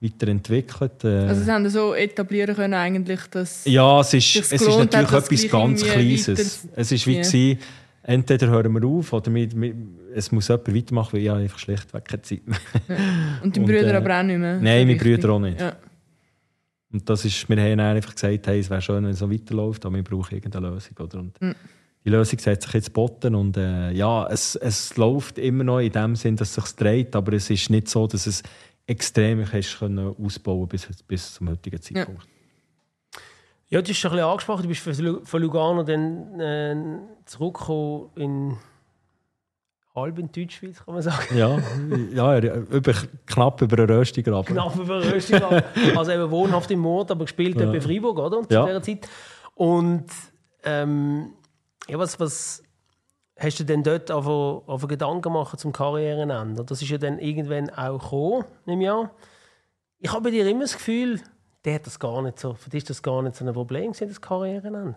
C: weiterentwickelt. Äh,
B: also Sie haben so etablieren können eigentlich, dass
C: Ja, es ist, es ist natürlich hat, etwas ganz Kleines. Es war wie, gewesen, entweder hören wir auf oder wir, wir, es muss jemand weitermachen, weil ich einfach schlichtweg keine Zeit mehr
B: ja. Und deine Brüder äh, aber auch nicht mehr?
C: Nein, meine Brüder auch nicht. Ja. Und das ist, wir haben einfach gesagt, hey, es wäre schön, wenn es so weiterläuft, aber wir brauchen irgendeine Lösung. Oder? Und mhm. Die Lösung setzt sich jetzt botten und äh, ja, es, es läuft immer noch in dem Sinn, dass es sich dreht, aber es ist nicht so, dass es extrem hast können ausbauen bis, bis zum heutigen Zeitpunkt.
A: Ja. ja, du hast schon ein bisschen angesprochen, du bist von Lugano dann äh, zurückgekommen in halb in Deutschschweiz, kann man sagen.
C: Ja, ja über, knapp über einen Röstigraben.
A: Knapp über einen Röstigraben. also eben wohnhaft im Mord, aber gespielt ja. bei Freiburg, oder? Zu ja. dieser Zeit. Und ähm, ja, was, was hast du denn dort auf, auf Gedanken gemacht zum Karrierenende? Das ist ja dann irgendwann auch gekommen, im Jahr. Ich habe bei dir immer das Gefühl, der hat das gar nicht so, für dich ist das gar nicht so ein Problem, das Karrierenende.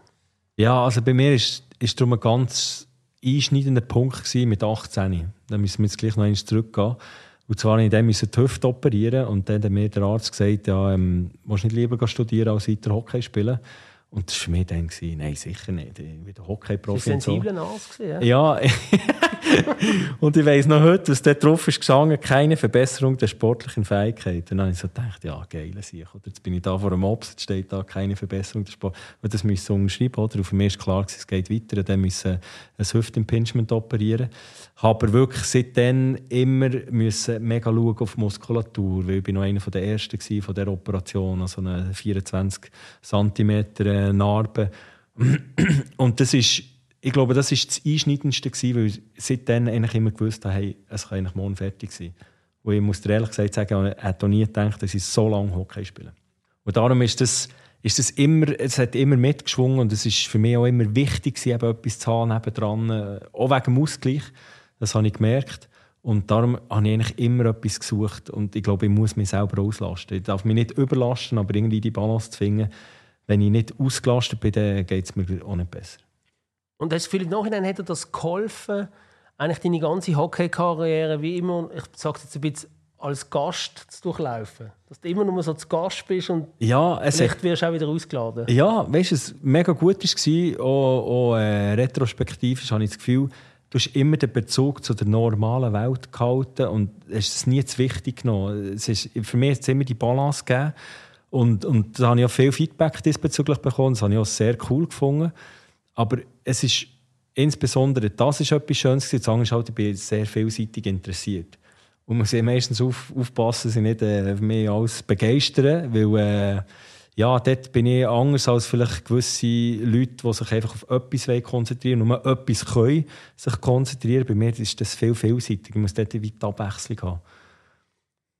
C: Ja, also bei mir ist, ist darum ein ganz einschneidender Punkt gewesen mit 18. Da müssen wir jetzt gleich noch einmal zurückgehen. Und zwar in dem die Hüfte operieren und dann hat mir der Arzt gesagt, ja, ähm, willst du nicht lieber studieren als weiter Hockey spielen? Und das war für mich dann, gewesen, nein, sicher nicht. Ich bin Hockey-Profi.
A: sensibler so. Arzt
C: ja. ja. und ich weiss noch heute, was dort drauf ist gesangen, keine Verbesserung der sportlichen Fähigkeiten. Dann habe ich so gedacht, ja, geil, sicher. Oder jetzt bin ich da vor einem Mops, jetzt steht da keine Verbesserung der Sport. Und das müssen wir umschreiben, oder? Und für mich ist klar, es geht weiter. Dann müssen ein Hüftimpingement operieren. Habe aber wirklich seitdem immer müssen mega schauen auf Muskulatur, weil ich bin noch einer der Ersten von dieser Operation, also eine 24 cm Narbe. Und das ist ich glaube, das war das Einschneidendste, weil ich seitdem eigentlich immer gewusst habe, hey, es kann eigentlich morgen fertig sein. Und ich muss dir ehrlich gesagt sagen, ich hätte nie gedacht, dass ich so lange Hockey spiele. Und darum ist das, ist das immer, es hat immer mitgeschwungen und es ist für mich auch immer wichtig, eben etwas zu haben nebendran, äh, auch wegen dem Ausgleich. Das habe ich gemerkt. Und darum habe ich eigentlich immer etwas gesucht und ich glaube, ich muss mich selber auslasten. Ich darf mich nicht überlasten, aber irgendwie die Balance zu finden. Wenn ich nicht ausgelastet bin, dann geht es mir auch nicht besser.
A: Und hast du das Gefühl, im Nachhinein dir das geholfen, eigentlich deine ganze Hockey-Karriere wie immer, ich sage jetzt ein bisschen, als Gast zu durchlaufen. Dass du immer nur so zu Gast bist und
C: ja,
A: es vielleicht wirst du auch wieder ausgeladen.
C: Ja, weißt du, es mega gut war, auch, auch äh, retrospektiv habe ich das Gefühl, du hast immer den Bezug zu der normalen Welt gehalten und hast es nie zu wichtig genommen. Es ist, für mich hat es immer die Balance gegeben und, und da habe ich auch viel Feedback diesbezüglich bekommen, das habe ich auch sehr cool gefunden. Aber es ist insbesondere, das ist etwas Schönes gewesen. Das ist halt, ich bin sehr vielseitig interessiert. Und man muss meistens auf, aufpassen, dass ich nicht äh, mehr alles begeistern, weil äh, ja, dort bin ich anders als vielleicht gewisse Leute, die sich einfach auf etwas konzentrieren und nur etwas können, sich konzentrieren. Bei mir ist das viel vielseitig. Ich muss dort eine weite Abwechslung haben.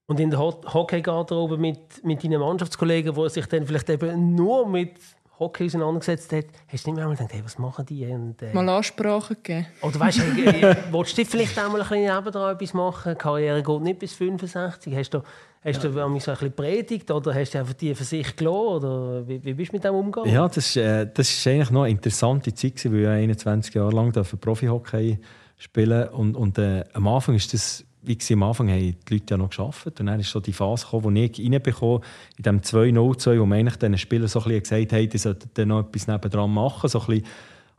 A: Und in der Hockey-Garderobe mit, mit deinen Mannschaftskollegen, die sich dann vielleicht eben nur mit Hockey auseinandergesetzt hat, hast du nicht mehr gedacht, hey, was machen die? Und, äh,
B: Mal Ansprachen gegeben.
A: oder weißt du, äh, willst du vielleicht auch mal ein bisschen nebendran etwas machen? Die Karriere geht nicht bis 65. Hast du, hast du ja. so ein bisschen predigt oder hast du einfach die für sich gelassen? Oder wie, wie bist du mit dem umgegangen?
C: Ja, das ist, äh, das ist eigentlich noch eine interessante Zeit, gewesen, weil ich 21 Jahre lang für Profi-Hockey spielen und, und äh, am Anfang ist das wie gesagt, am Anfang haben die Leute ja noch geschafft und dann ist so die Phase gekommen, wo ich reinbekomme, in dem 2-0-2, wo man eigentlich den Spielern so ein bisschen gesagt hat, die sollten noch etwas nebendran machen, so ein bisschen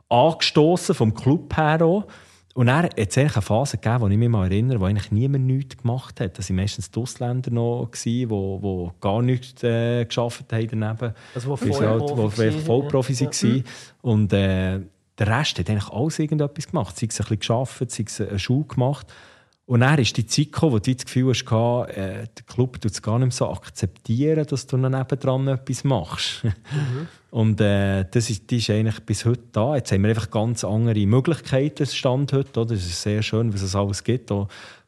C: angestoßen vom Club her auch. Und dann hat es eine Phase gegeben, wo ich mich mal erinnere, wo eigentlich niemand nichts gemacht hat. Das waren meistens die Ausländer noch, die, die gar nichts äh, geschafft haben daneben.
A: Also, wo
C: Vollprofi halt, Vollprofi waren. Ja. Und äh, der Rest hat eigentlich alles irgendetwas gemacht. Sie haben ein bisschen geschafft, sie haben eine Schule gemacht. Und dann ist die Zeit gekommen, wo du das Gefühl hast, äh, der Club tut es gar nicht mehr so akzeptieren, dass du dann nebendran etwas machst. Mhm. Und äh, das ist, die ist eigentlich bis heute da. Jetzt haben wir einfach ganz andere Möglichkeiten, Stand heute. Oder? Es ist sehr schön, was es alles gibt. Auch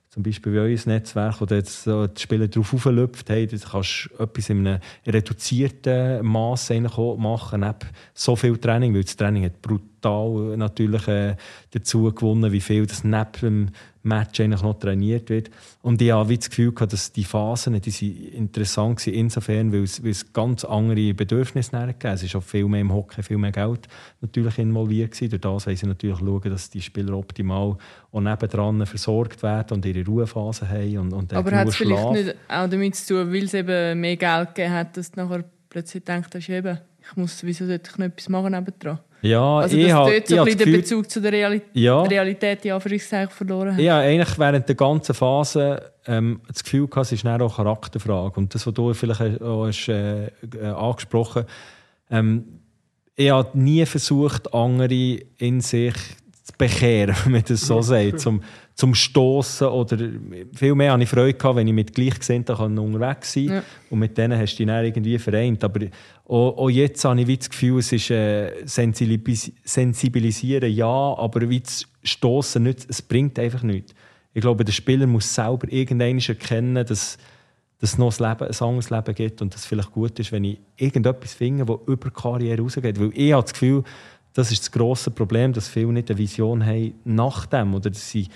C: zum Beispiel wie euer Netzwerk, wo jetzt so die Spieler drauf auflüpft, hey, du kannst etwas in einem reduzierten Maß machen, neben so viel Training, weil das Training hat brutal natürlich äh, dazu gewonnen, wie viel das neben dem Match eigentlich noch trainiert wird. Und ich habe das Gefühl gehabt, dass die Phasen die sind interessant waren, insofern, weil es, weil es ganz andere Bedürfnisse gegeben Es ist auch viel mehr im Hockey, viel mehr Geld natürlich involviert gewesen. Durch das wollen sie natürlich schauen, dass die Spieler optimal auch nebendran versorgt werden und ihre Ruhephase haben. Und, und
B: Aber hat es vielleicht nicht auch damit zu tun, weil es eben mehr Geld gegeben hat, dass du nachher plötzlich denkst, eben, ich muss, wieso sollte ich noch etwas machen nebendran?
C: Ja,
B: also, dass ich dort so ein bisschen den Bezug zu der Realität, ja. Realität in Anführungszeichen verloren hat.
C: Ja, eigentlich während der ganzen Phase ähm, das Gefühl gehabt, es ist auch eine Charakterfrage. Und das, was du vielleicht auch hast, äh, äh, angesprochen ähm, ich habe nie versucht, andere in sich zu bekehren, wenn man das so sagt, zum, zum Stoßen oder viel mehr hatte ich Freude gehabt, wenn ich mit Gleichgesinnten unterwegs sein ja. und mit denen hast du dich dann irgendwie vereint. Aber auch, auch jetzt habe ich das Gefühl, es ist äh, sensibilisieren, ja, aber wie das Stoßen nicht, es bringt einfach nichts. Ich glaube, der Spieler muss selber irgendwann erkennen, dass dass es noch ein, Leben, ein anderes Leben gibt und dass es vielleicht gut ist, wenn ich irgendetwas finde, das über die Karriere rausgeht. Weil ich habe das Gefühl, das ist das grosse Problem, dass viele nicht eine Vision haben nach dem oder dass sie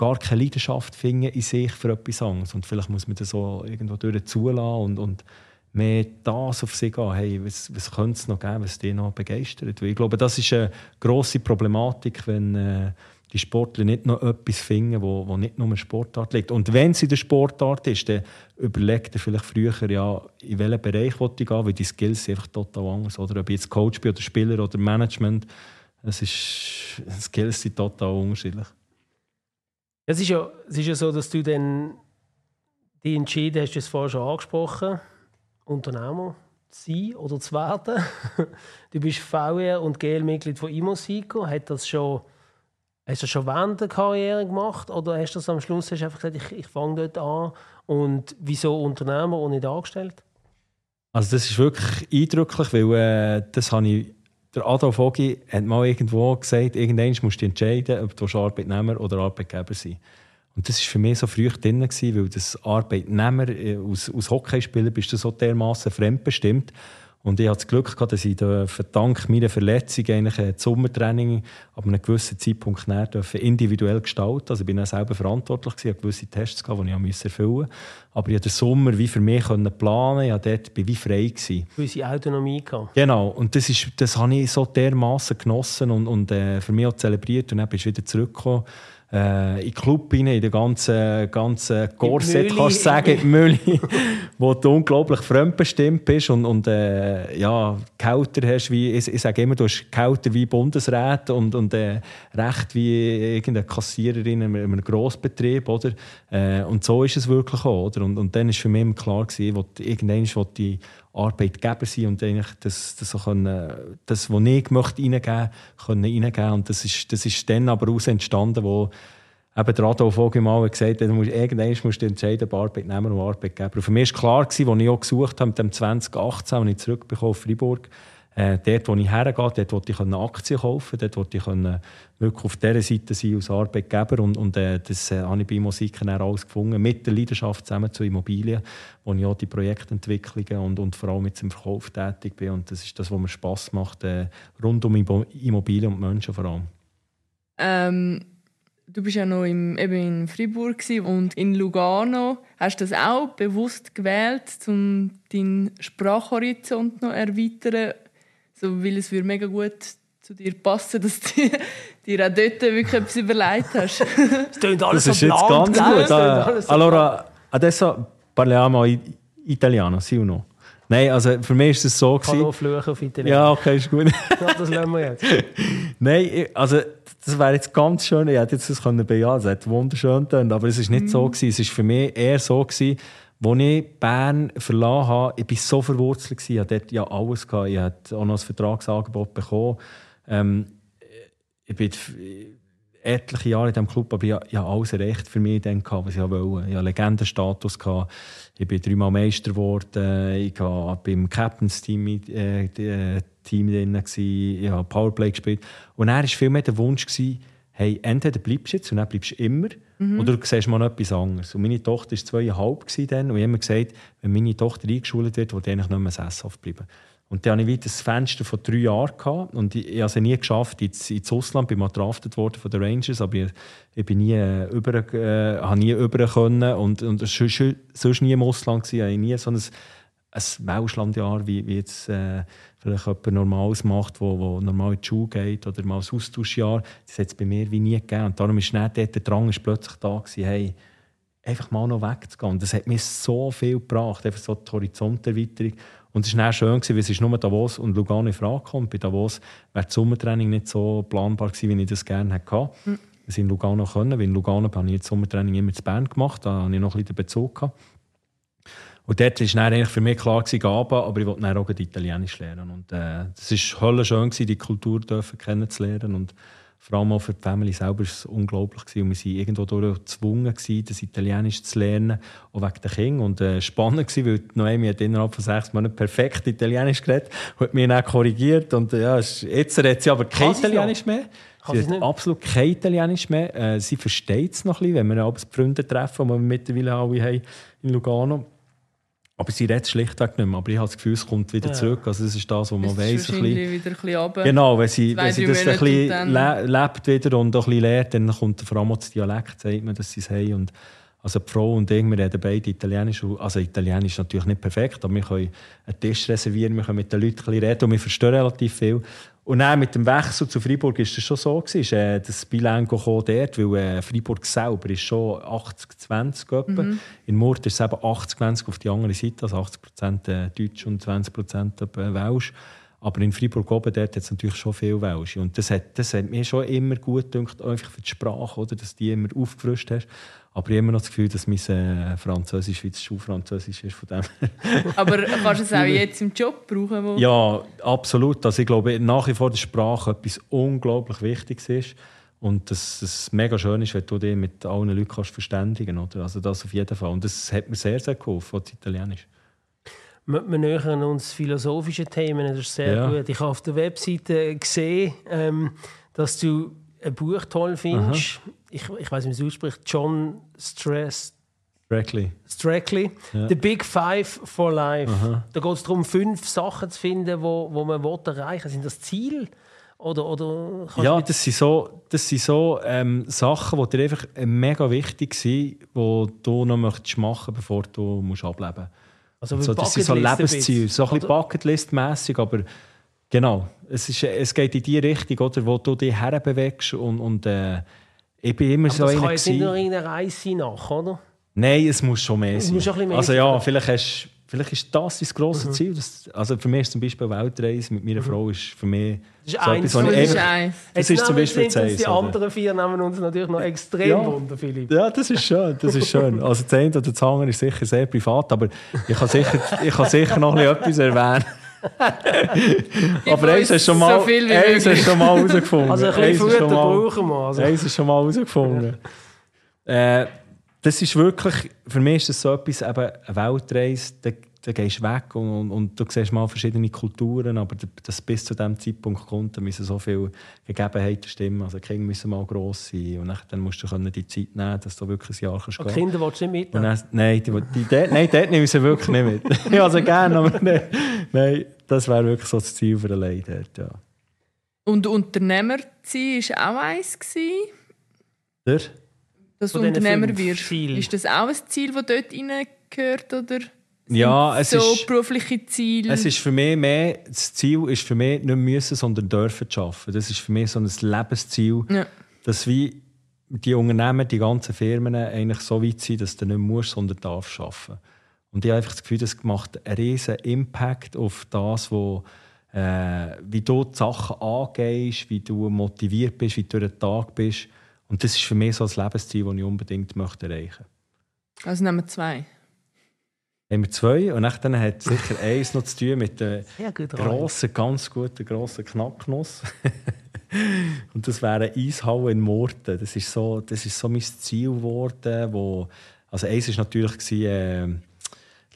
C: gar keine Leidenschaft finden in sich für etwas anderes. Und vielleicht muss man das so irgendwo durch zulassen und, und mehr das auf sich gehen. Hey, was, was könnte es noch geben, was dich noch begeistert? Weil ich glaube, das ist eine grosse Problematik, wenn äh, die Sportler nicht noch etwas finden, wo, wo nicht nur eine Sportart liegt. Und wenn es in der Sportart ist, dann überlegt er vielleicht früher, ja, in welchen Bereich ich gehen weil die Skills sind einfach total anders. Oder ob ich jetzt Coach bin oder Spieler oder Management, es ist, die Skills sind total unterschiedlich.
A: Es ist ja, es ist ja so, dass du dann die entschieden hast, du es vorher schon angesprochen, Unternehmer zu sein oder zu werden. du bist VR und GL-Mitglied von Imosico. Hat das schon Hast du schon während der Karriere gemacht oder hast du das am Schluss hast einfach gesagt, ich, ich fange dort an und wieso Unternehmer und nicht angestellt?
C: Also das ist wirklich eindrücklich, weil äh, das habe ich, der Adolf Ogi hat mal irgendwo gesagt, irgendwann musst du entscheiden, ob du Arbeitnehmer oder Arbeitgeber sein und das war für mich so früh drin, weil das Arbeitnehmer äh, aus, aus Hockeyspieler bist du so dermaßen fremdbestimmt. Und ich hatte das Glück gehabt, dass ich dank meiner Verletzung eigentlich das Sommertraining ab einem gewissen Zeitpunkt individuell gestalten Also ich bin auch selber verantwortlich gewesen, ich gewisse Tests gehabt, die ich erfüllen musste. Aber ich konnte den Sommer wie für mich planen, ich war dort wie frei. Gewesen.
A: Gewisse Autonomie gehabt.
C: Genau, und das, ist, das habe ich so dermaßen genossen und, und äh, für mich auch zelebriert und dann bist du wieder zurückgekommen äh, in den Club rein, in den ganzen, ganzen Korsett, kannst du sagen, in Mühle, wo du unglaublich fremdbestimmt bist und, und äh, ja, Kälter hast, wie, ich, ich sage immer, du hast Kälter wie Bundesrat und, und äh, Recht wie irgendeine Kassiererin in einem Grossbetrieb, oder? Äh, und so ist es wirklich auch, oder? Und, und dann war für mich klar, gewesen, wo irgendwann wo die Arbeitgeber sein und eigentlich das, das, so können, das was ich möchte reingeben können reingeben. Und das ist, das ist dann aber daraus entstanden, wo eben der Adolf Vogel gesagt hat, du musst, irgendwann musst du entscheiden, ob Arbeitnehmer und Arbeitgeber. Und für mich war klar, als ich auch gesucht habe, mit dem 2018, als ich zurückbekomme auf Freiburg, Äh, dort, wo ich hergehe, dort wollte ich Aktien kaufen, dort wollte ich wirklich auf dieser Seite sein als Arbeitgeber und, und äh, das äh, habe ich bei Musiken alles gefunden, mit der Leidenschaft zusammen zu Immobilien, wo ich auch die Projektentwicklungen und, und vor allem mit dem Verkauf tätig bin und das ist das, was mir Spass macht, äh, rund um Immobilien und Menschen vor allem.
B: Ähm, du bist ja noch im, eben in Fribourg und in Lugano. Hast du das auch bewusst gewählt, um deinen Sprachhorizont noch erweitern? So, weil es würde mega gut zu dir passen, dass du dir auch dort wirklich etwas überlegt hast.
A: das klingt alles
C: das ist jetzt ganz gut. allora, adesso parliamo italiano, sì o no? Nein, also für mich ist es so
A: gewesen. Hallo fluchen auf Italienisch.
C: Ja, okay, ist gut.
A: ja, das lernen wir jetzt.
C: Nein, also das wäre jetzt ganz schön. Ich hätte jetzt das können bejahen. Es hat wunderschön getan, aber es ist nicht mm. so gewesen. Es ist für mich eher so gewesen, als ich Bern verlassen habe, ich war so verwurzelt. Ich hatte dort ja alles. Gehabt. Ich hatte auch noch ein Vertragsangebot bekommen. Ähm, ich bin etliche Jahre in diesem Club, aber ich, ich habe alles erreicht für mich dann was ich wollte. Ich hatte Legendenstatus. Gehabt. Ich bin dreimal Meister geworden. Ich war beim Captain's Team, äh, äh, Team drin. Ich habe Powerplay gespielt. Und er war viel mehr der Wunsch, gewesen, hey, entweder bleibst du jetzt und dann bleibst du immer, mhm. oder du siehst mal etwas anderes. Und meine Tochter war zweieinhalb dann, und ich habe immer gesagt, wenn meine Tochter eingeschult wird, ich eigentlich nicht mehr sesshaft bleiben. Und dann hatte ich ein Fenster von drei Jahren gehabt, und ich, ich habe es nie geschafft, ins, ins Ausland, bin mal draftet worden von den Rangers, aber ich, ich bin nie äh, über, äh, habe nie über können und, und sonst, sonst nie im Ausland gewesen, ich nie so ein, ein Welschlandjahr, wie, wie jetzt äh, vielleicht jemand Normales macht, wo, wo normal in die Schule geht oder mal ein Austauschjahr, das hat es bei mir wie nie gegeben. Und darum ist nicht der Drang ist plötzlich da gewesen, hey, einfach mal noch wegzugehen. Das hat mir so viel gebracht, einfach so die Horizonterweiterung. Und es war dann schön, weil es ist nur Davos und Lugano in Frage kam. Bei Davos wäre das Sommertraining nicht so planbar gewesen, wie ich das gerne hätte. Mhm. Wir sind in Lugano können, weil in Lugano habe ich das Sommertraining immer zu Bern gemacht, da hatte ich noch ein bisschen den Bezug. Gehabt. Und dort war eigentlich für mich klar, gewesen, aber ich wollte dann auch Italienisch lernen. Und äh, es war höllisch schön, die Kultur kennenzulernen. Und vor allem auch für die Family selber war es unglaublich. Gewesen. Und wir waren irgendwo gezwungen, gewesen, das Italienisch zu lernen, auch wegen der Kinder. Und äh, spannend war, weil Noemi hat innerhalb von sechs Monaten perfekt Italienisch geredet und hat mich dann korrigiert. Und äh, ja, jetzt redet sie aber kein Italienisch mehr. Sie hat absolut kein Italienisch mehr. Äh, sie versteht es noch ein bisschen, wenn wir abends Freunde treffen, die wir mittlerweile alle haben in Lugano. Aber sie redet schlichtweg nicht mehr. Aber ich habe das Gefühl, es kommt wieder ja. zurück. Also das ist das, was man weiß.
B: Wieder ein bisschen
C: genau, wenn sie, wenn sie das ein bisschen le lebt wieder und auch ein bisschen lernt, dann kommt vor allem das Dialekt, sagt man, dass sie es haben. Und also die Frau und ich, wir reden beide Italienisch. Also Italienisch ist natürlich nicht perfekt, aber wir können einen Tisch reservieren, wir können mit den Leuten ein bisschen reden und wir verstehen relativ viel. Und dann mit dem Wechsel zu Freiburg ist das schon so gewesen, äh, das Bilango kam dort, weil äh, Freiburg selber ist schon 80-20 mhm. In Murten ist es eben 80-20 auf die andere Seite, also 80% äh, Deutsch und 20% äh, Welsch. Aber in Freiburg oben dort hat es natürlich schon viel Welsch. Und das hat, das hat mir schon immer gut gedacht, einfach für die Sprache, oder, dass die immer aufgefrischt hast. Aber ich habe immer noch das Gefühl, dass mein äh, Französisch wie das Schulfranzösisch ist. Von dem.
B: Aber kannst du es auch jetzt im Job brauchen? Wo...
C: Ja, absolut. Also ich glaube nach wie vor, dass Sprache etwas unglaublich Wichtiges ist. Und dass es mega schön ist, wenn du dich mit allen Leuten kannst verständigen kannst. Also das auf jeden Fall. Und das hat mir sehr, sehr geholfen, das Italienisch.
A: Wir, wir nähern uns philosophische Themen, das ist sehr ja. gut. Ich habe auf der Webseite gesehen, ähm, dass du ein Buch toll findest. Aha. Ich, ich weiß nicht, wie es ausspricht. John Stress.
C: Strackley.
A: Strackley. Ja. The Big Five for Life. Aha. Da geht es darum, fünf Sachen zu finden, wo, wo man erreichen will. Sind das Ziel? Oder, oder
C: ja, das sind so, das sind so ähm, Sachen, die dir einfach mega wichtig sind, die du noch möchtest machen bevor du musst ableben musst. Also, also das sind so Lebensziele, so ein bisschen Bucketlist-mässig, aber Genau. Es, ist, es geht in die Richtung, oder, wo du dich herbewegst. Und, und äh, ich bin immer
A: Aber
C: so
A: das kann jetzt nicht nur eine Reise nach, oder?
C: Nein, es muss schon mehr
A: sein. Schon mehr
C: also ja, vielleicht, hast, vielleicht ist das das grosse mhm. Ziel. Das, also für mich ist zum Beispiel Weltreise mit meiner mhm. Frau ist für mich
A: das ist so eins, etwas,
B: das, ist eins.
A: das ist zum Beispiel das Die anderen vier nehmen uns natürlich noch extrem ja. wunder, Philipp.
C: Ja, das ist schön. Das ist schön. Also das eine oder das andere ist sicher sehr privat, aber ich kann sicher, ich kann sicher noch etwas erwähnen. Aber eins hast schon mal, so eins hast schon mal herausgefunden.
A: Also ein bisschen Futter brauchen wir. Also.
C: Eins hast schon mal herausgefunden. Äh, das ist wirklich, für mich ist das so etwas, eben eine Weltreise, dann gehst du weg und, und, und, du siehst mal verschiedene Kulturen, aber das bis zu diesem Zeitpunkt kommt, da müssen so viele Gegebenheiten stimmen. Also die Kinder müssen mal gross sein und dann musst du die Zeit nehmen, dass du wirklich ein Jahr kannst
A: gehen. Und Kinder willst du nicht mit?
C: Dann, nein, die, die, die, nein, dort nehmen sie wirklich nicht mit. ja, also gerne, aber nein, nein das wäre wirklich so das Ziel für den Leute. Ja.
B: Und Unternehmer zu sein, war auch eins?
C: Der?
B: Dass du Unternehmer wirst. Ist das auch ein Ziel, das dort reingehört? Oder
C: ja, es
B: so
C: ist,
B: berufliche Ziele?
C: Es ist für mich mehr, das Ziel ist für mich nicht müssen, sondern dürfen zu arbeiten. Das ist für mich so ein Lebensziel,
B: ja.
C: dass wie die Unternehmen, die ganzen Firmen eigentlich so weit sind, dass du nicht musst, sondern darfst arbeiten. Und ich habe einfach das Gefühl, das macht einen riesen Impact auf das, wo, äh, wie du die Sachen angehst, wie du motiviert bist, wie du durch den Tag bist. Und das ist für mich so ein Lebensziel, das ich unbedingt möchte erreichen
B: möchte. Also nehmen wir zwei.
C: Haben wir zwei und dann hat sicher eins noch zu tun mit der grossen, ganz guten, grossen Knacknuss. und das wäre eine Eishalle in Murten. Das ist so, das ist so mein Ziel geworden, wo, also eins war natürlich, äh,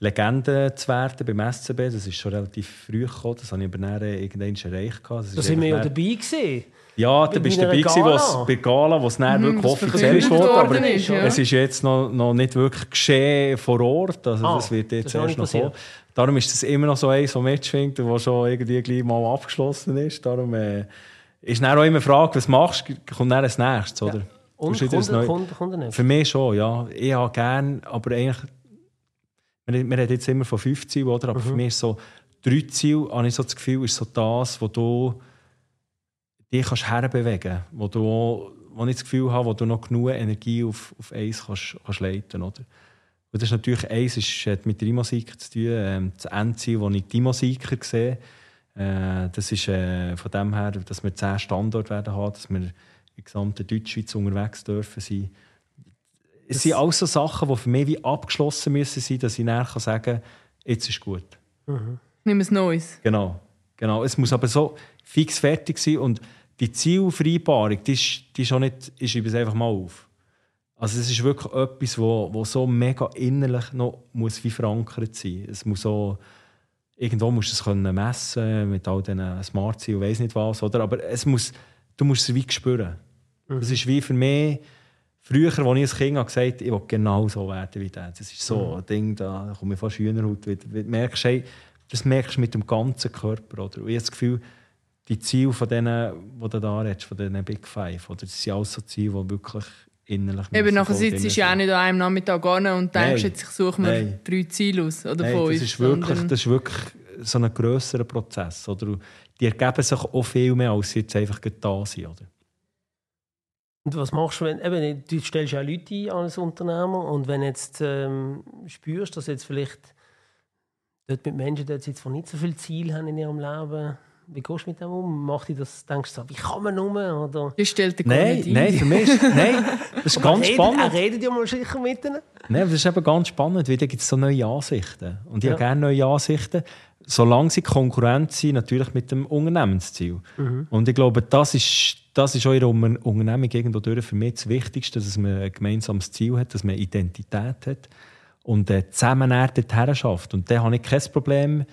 C: Legende zu werden beim SCB. Das ist schon relativ früh gekommen. Das habe ich aber dann irgendwann erreicht.
A: Das da sind wir ja dabei gewesen.
C: Ja, da bist du dabei gewesen, was bei Gala, was mhm, wirklich offiziell wurde. Aber ist, ja. es ist jetzt noch, noch nicht wirklich geschehen vor Ort. Also ah, das wird jetzt das erst noch kommen. Darum ist das immer noch so eins, das mitschwingt und was schon irgendwie gleich mal abgeschlossen ist. Darum äh, ist dann auch immer die Frage, was machst du, kommt dann als nächstes, oder? Ja.
A: Und kommt, kommt, kommt, kommt
C: Für mich schon, ja. Ich habe gerne, aber eigentlich wir, wir reden jetzt immer von fünf Zielen, oder? aber mhm. für mich ist so, drei Ziele, habe ich so das Gefühl, ist so das, wo du dich kannst herbewegen kannst, wo, du, wo ich das Gefühl habe, wo du noch genug Energie auf, auf eins kannst, kannst leiten oder? Und das ist natürlich eins, ist, hat mit der E-Musik zu tun. Ähm, das Endziel, das ich die Musiker sehe, äh, das ist äh, von dem her, dass wir zehn Standorte werden haben, dass wir in der gesamten Deutschschweiz unterwegs dürfen sein es sind alles so Sachen, die für mich wie abgeschlossen müssen sein, dass ich nachher sagen kann, jetzt ist gut.
B: Mhm. Nimm es Neues.
C: Genau. genau. Es muss aber so fix fertig sein und die Zielvereinbarung, die ist, die ist auch nicht, ich schreibe es einfach mal auf. Also es ist wirklich etwas, wo, wo so mega innerlich noch muss wie verankert sein. Es muss so, irgendwo musst du es können messen mit all diesen Smart Zielen, weiß nicht was, oder? Aber es muss, du musst es wie spüren. Mhm. Das ist wie für mich Früher, als ich als Kind habe, gesagt ich will genau so werden wie der. Das ist so mhm. ein Ding, da komme ich fast Hühnerhaut. Merkst, hey, das merkst du mit dem ganzen Körper. Oder? Und ich habe das Gefühl, die Ziele von denen, die du da redest, von diesen Big Five, oder? das sind alles so Ziele, die wirklich innerlich
B: Eben, nachher sitzt du ja auch nicht an einem Nachmittag an und denkst, Nein. jetzt ich suche mir Nein. drei Ziele aus oder Nein,
C: das ist, wirklich, das ist wirklich so ein grösserer Prozess. Oder? Die ergeben sich auch viel mehr, als sie jetzt einfach da sind. Oder?
A: Und was machst du, wenn eben, du stellst ja Leute ein als Unternehmer und wenn jetzt ähm, spürst, dass jetzt vielleicht dort mit Menschen dort jetzt nicht so viel Ziel haben in ihrem Leben, wie gehst du mit dem um? Macht dich das, denkst du so, wie kann man um? Oder?
B: Das stellt dir
C: nein, nicht Nein, für mich ist, nein, das ist ganz redet, spannend. Er
A: redet ja mal sicher mit ihnen.
C: Nein, das ist eben ganz spannend, weil da gibt es so neue Ansichten. Und ich ja. habe gerne neue Ansichten solange sie Konkurrent sind, natürlich mit dem Unternehmensziel. Mhm. Und ich glaube, das ist, das ist eure Unternehmung irgendwo durch für mich das Wichtigste, dass man ein gemeinsames Ziel hat, dass man Identität hat und äh, zusammen dorthin schafft. Und da habe ich kein Problem,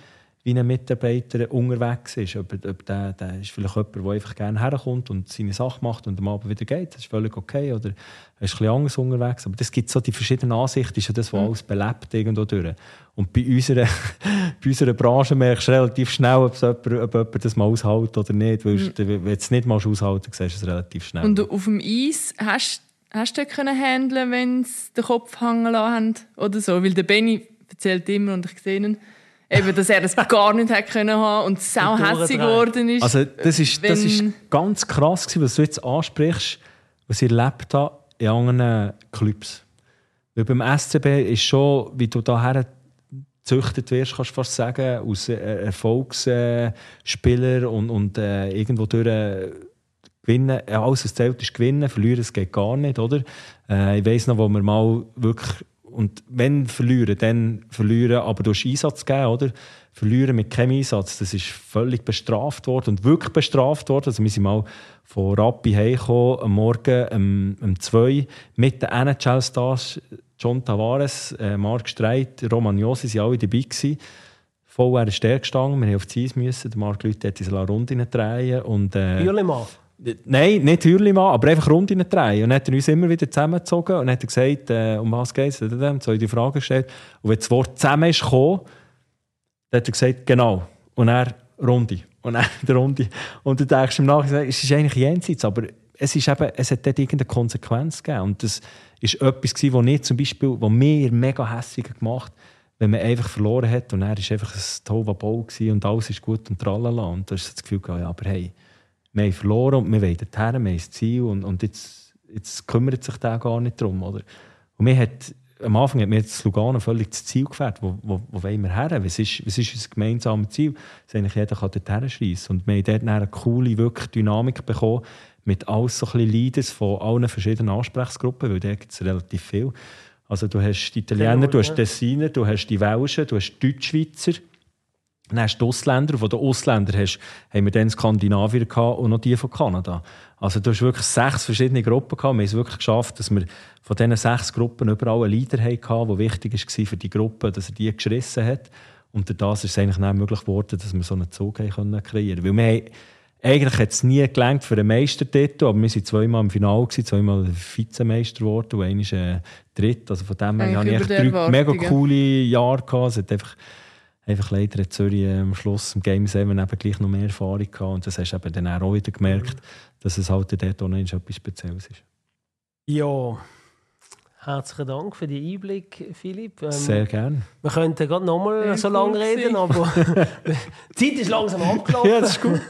C: wie ein Mitarbeiter unterwegs ist. Ob, ob der, der ist vielleicht jemand, der einfach gerne herkommt und seine Sache macht und am Abend wieder geht. Das ist völlig okay. Oder er ist ein anders unterwegs. Aber es gibt so die verschiedenen Ansichten, ist ja das, was mhm. alles belebt irgendwo durch. Und bei unserer, bei unserer Branche merkst du relativ schnell, ob, jemand, ob jemand das mal aushält oder nicht. Weil mhm. wenn du es nicht mal aushalten siehst du es relativ schnell.
B: Und auf dem Eis hast, hast du können handeln, wenn sie den Kopf hängen lassen oder so? Weil der Benny erzählt immer und ich sehe ihn, eben, dass er es gar nicht hätte können haben und sauhässig geworden ist.
C: Also das ist, das ist ganz krass gewesen, was du jetzt ansprichst, was ich erlebt habe in anderen Clubs. Weil beim SCB ist schon, wie du daher gezüchtet wirst, kannst du fast sagen, aus äh, Erfolgsspieler und, und äh, irgendwo durch äh, gewinnen. Alles, was zählt, ist gewinnen. Verlieren, es geht gar nicht, oder? Äh, ich weiss noch, wo wir mal wirklich und wenn verlieren, dann verlieren, aber durch Einsatz geben, oder? Verlieren mit keinem Einsatz, das ist völlig bestraft worden und wirklich bestraft worden. Also wir sind mal von Rappi heimgekommen, am Morgen um, um zwei, mit den NHL-Stars John Tavares, äh, Marc Streit, Roman Josi sind alle dabei gewesen. Voll wäre der gestanden, wir mussten auf die Eis. Müssen. Der Marc Leute hat diese Runde drehen. Und, äh. Nein, nicht Hürlimann, aber einfach Runde drehen. Und dann hat er uns immer wieder zusammengezogen und hat gesagt, äh, um was geht es? Dann so die Frage gestellt. Und wenn das Wort zusammen ist gekommen, dann hat er gesagt, genau. Und er Runde. Und dann die Runde. Und du denkst im Nachhinein, es ist eigentlich jenseits, aber es, ist eben, es hat dort irgendeine Konsequenz gegeben. Und das war etwas, gewesen, was nicht zum Beispiel, mir mega hässlich gemacht wenn man einfach verloren hat und er war einfach ein Tovabau und alles ist gut und tralala. Und da du das Gefühl, ja, aber hey, wir haben verloren und wir wollen dorthin, wir haben ein Ziel und, und jetzt, jetzt kümmert sich der gar nicht darum. Oder? Und mir hat, am Anfang hat mir das Lugano völlig das Ziel gefällt. Wo, wo, wo wollen wir her? Was ist, was ist unser gemeinsames Ziel? Dass eigentlich jeder kann dorthin schreissen Und wir haben dort eine coole wirklich Dynamik bekommen mit alles so ein Leaders von allen verschiedenen Ansprechgruppen, weil da gibt es relativ viel. Also du hast die Italiener, du hast die Tessiner, du hast die Welschen, du hast die Deutschschweizer, dann hast du die Ausländer. Von den Ausländern hast, haben wir dann Skandinavier und noch die von Kanada. Also du hast wirklich sechs verschiedene Gruppen gehabt. Wir haben es wirklich geschafft, dass wir von diesen sechs Gruppen überall einen Leader hatten, der wichtig war für die Gruppe, dass er die gerissen hat. Und dadurch ist es eigentlich nicht möglich geworden, dass wir so einen Zug kreieren können. Weil wir haben, eigentlich hat es nie gelangt für einen Meistertitel, aber wir waren zweimal im Finale, zweimal Vizemeister geworden und einmal äh, Dritt. Also von dem her hatte ich drei mega coole Jahre. Gehabt. Es hat einfach Einfach leider hat Zürich äh, am Schluss im Game 7 eben gleich noch mehr Erfahrung gehabt. Und das hast du eben dann auch wieder gemerkt, dass es halt dort auch noch etwas Spezielles ist.
A: Ja, herzlichen Dank für den Einblick, Philipp.
C: Ähm, Sehr gerne.
A: Wir könnten gerade noch mal so lange reden, aber die Zeit ist langsam abgelaufen.
C: ja, das ist gut.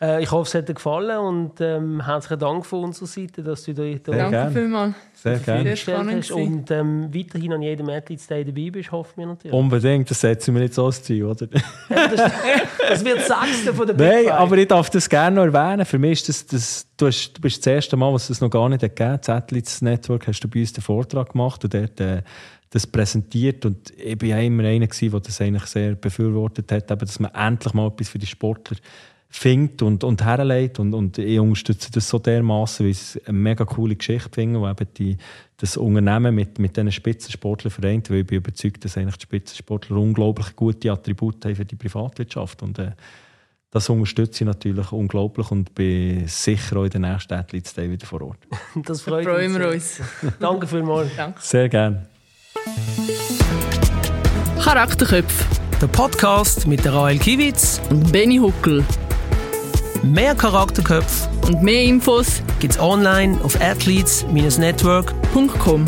A: Äh, ich hoffe, es hat dir gefallen und ähm, herzlichen Dank von unserer Seite, dass du da
B: Danke vielmals.
C: Sehr gerne.
B: Sehr
A: hast und ähm, weiterhin an jedem Athletes Day dabei bist, hoffen wir natürlich.
C: Unbedingt, das setzen wir nicht so als Ziel, oder?
A: das, wird das Sechste von der
C: Big Nein, Five. aber ich darf das gerne noch erwähnen. Für mich ist das, das du, hast, du bist das erste Mal, was es noch gar nicht gegeben hat. Das Athletes Network hast du bei uns den Vortrag gemacht und dort äh, das präsentiert. Und ich war ja immer einer, der das eigentlich sehr befürwortet hat, eben, dass man endlich mal etwas für die Sportler findet und, und herlegt. Und, und ich unterstütze das so dermaßen, weil ich es eine mega coole Geschichte finde, wo eben die, das Unternehmen mit, mit diesen Spitzensportlern vereint, weil ich bin überzeugt, dass eigentlich die Spitzensportler unglaublich gute Attribute haben für die Privatwirtschaft. Und äh, das unterstütze ich natürlich unglaublich und bin sicher auch in den nächsten Athletes Day wieder vor Ort.
A: Das freut
B: freuen wir uns.
A: Danke vielmals.
B: Danke.
C: Sehr gerne.
D: Charakterköpfe.
A: Der Podcast mit der Rael Kiewitz
D: und Benny Huckel.
A: Mehr Charakterköpfe
D: und mehr Infos
A: gibt's online auf athletes-network.com.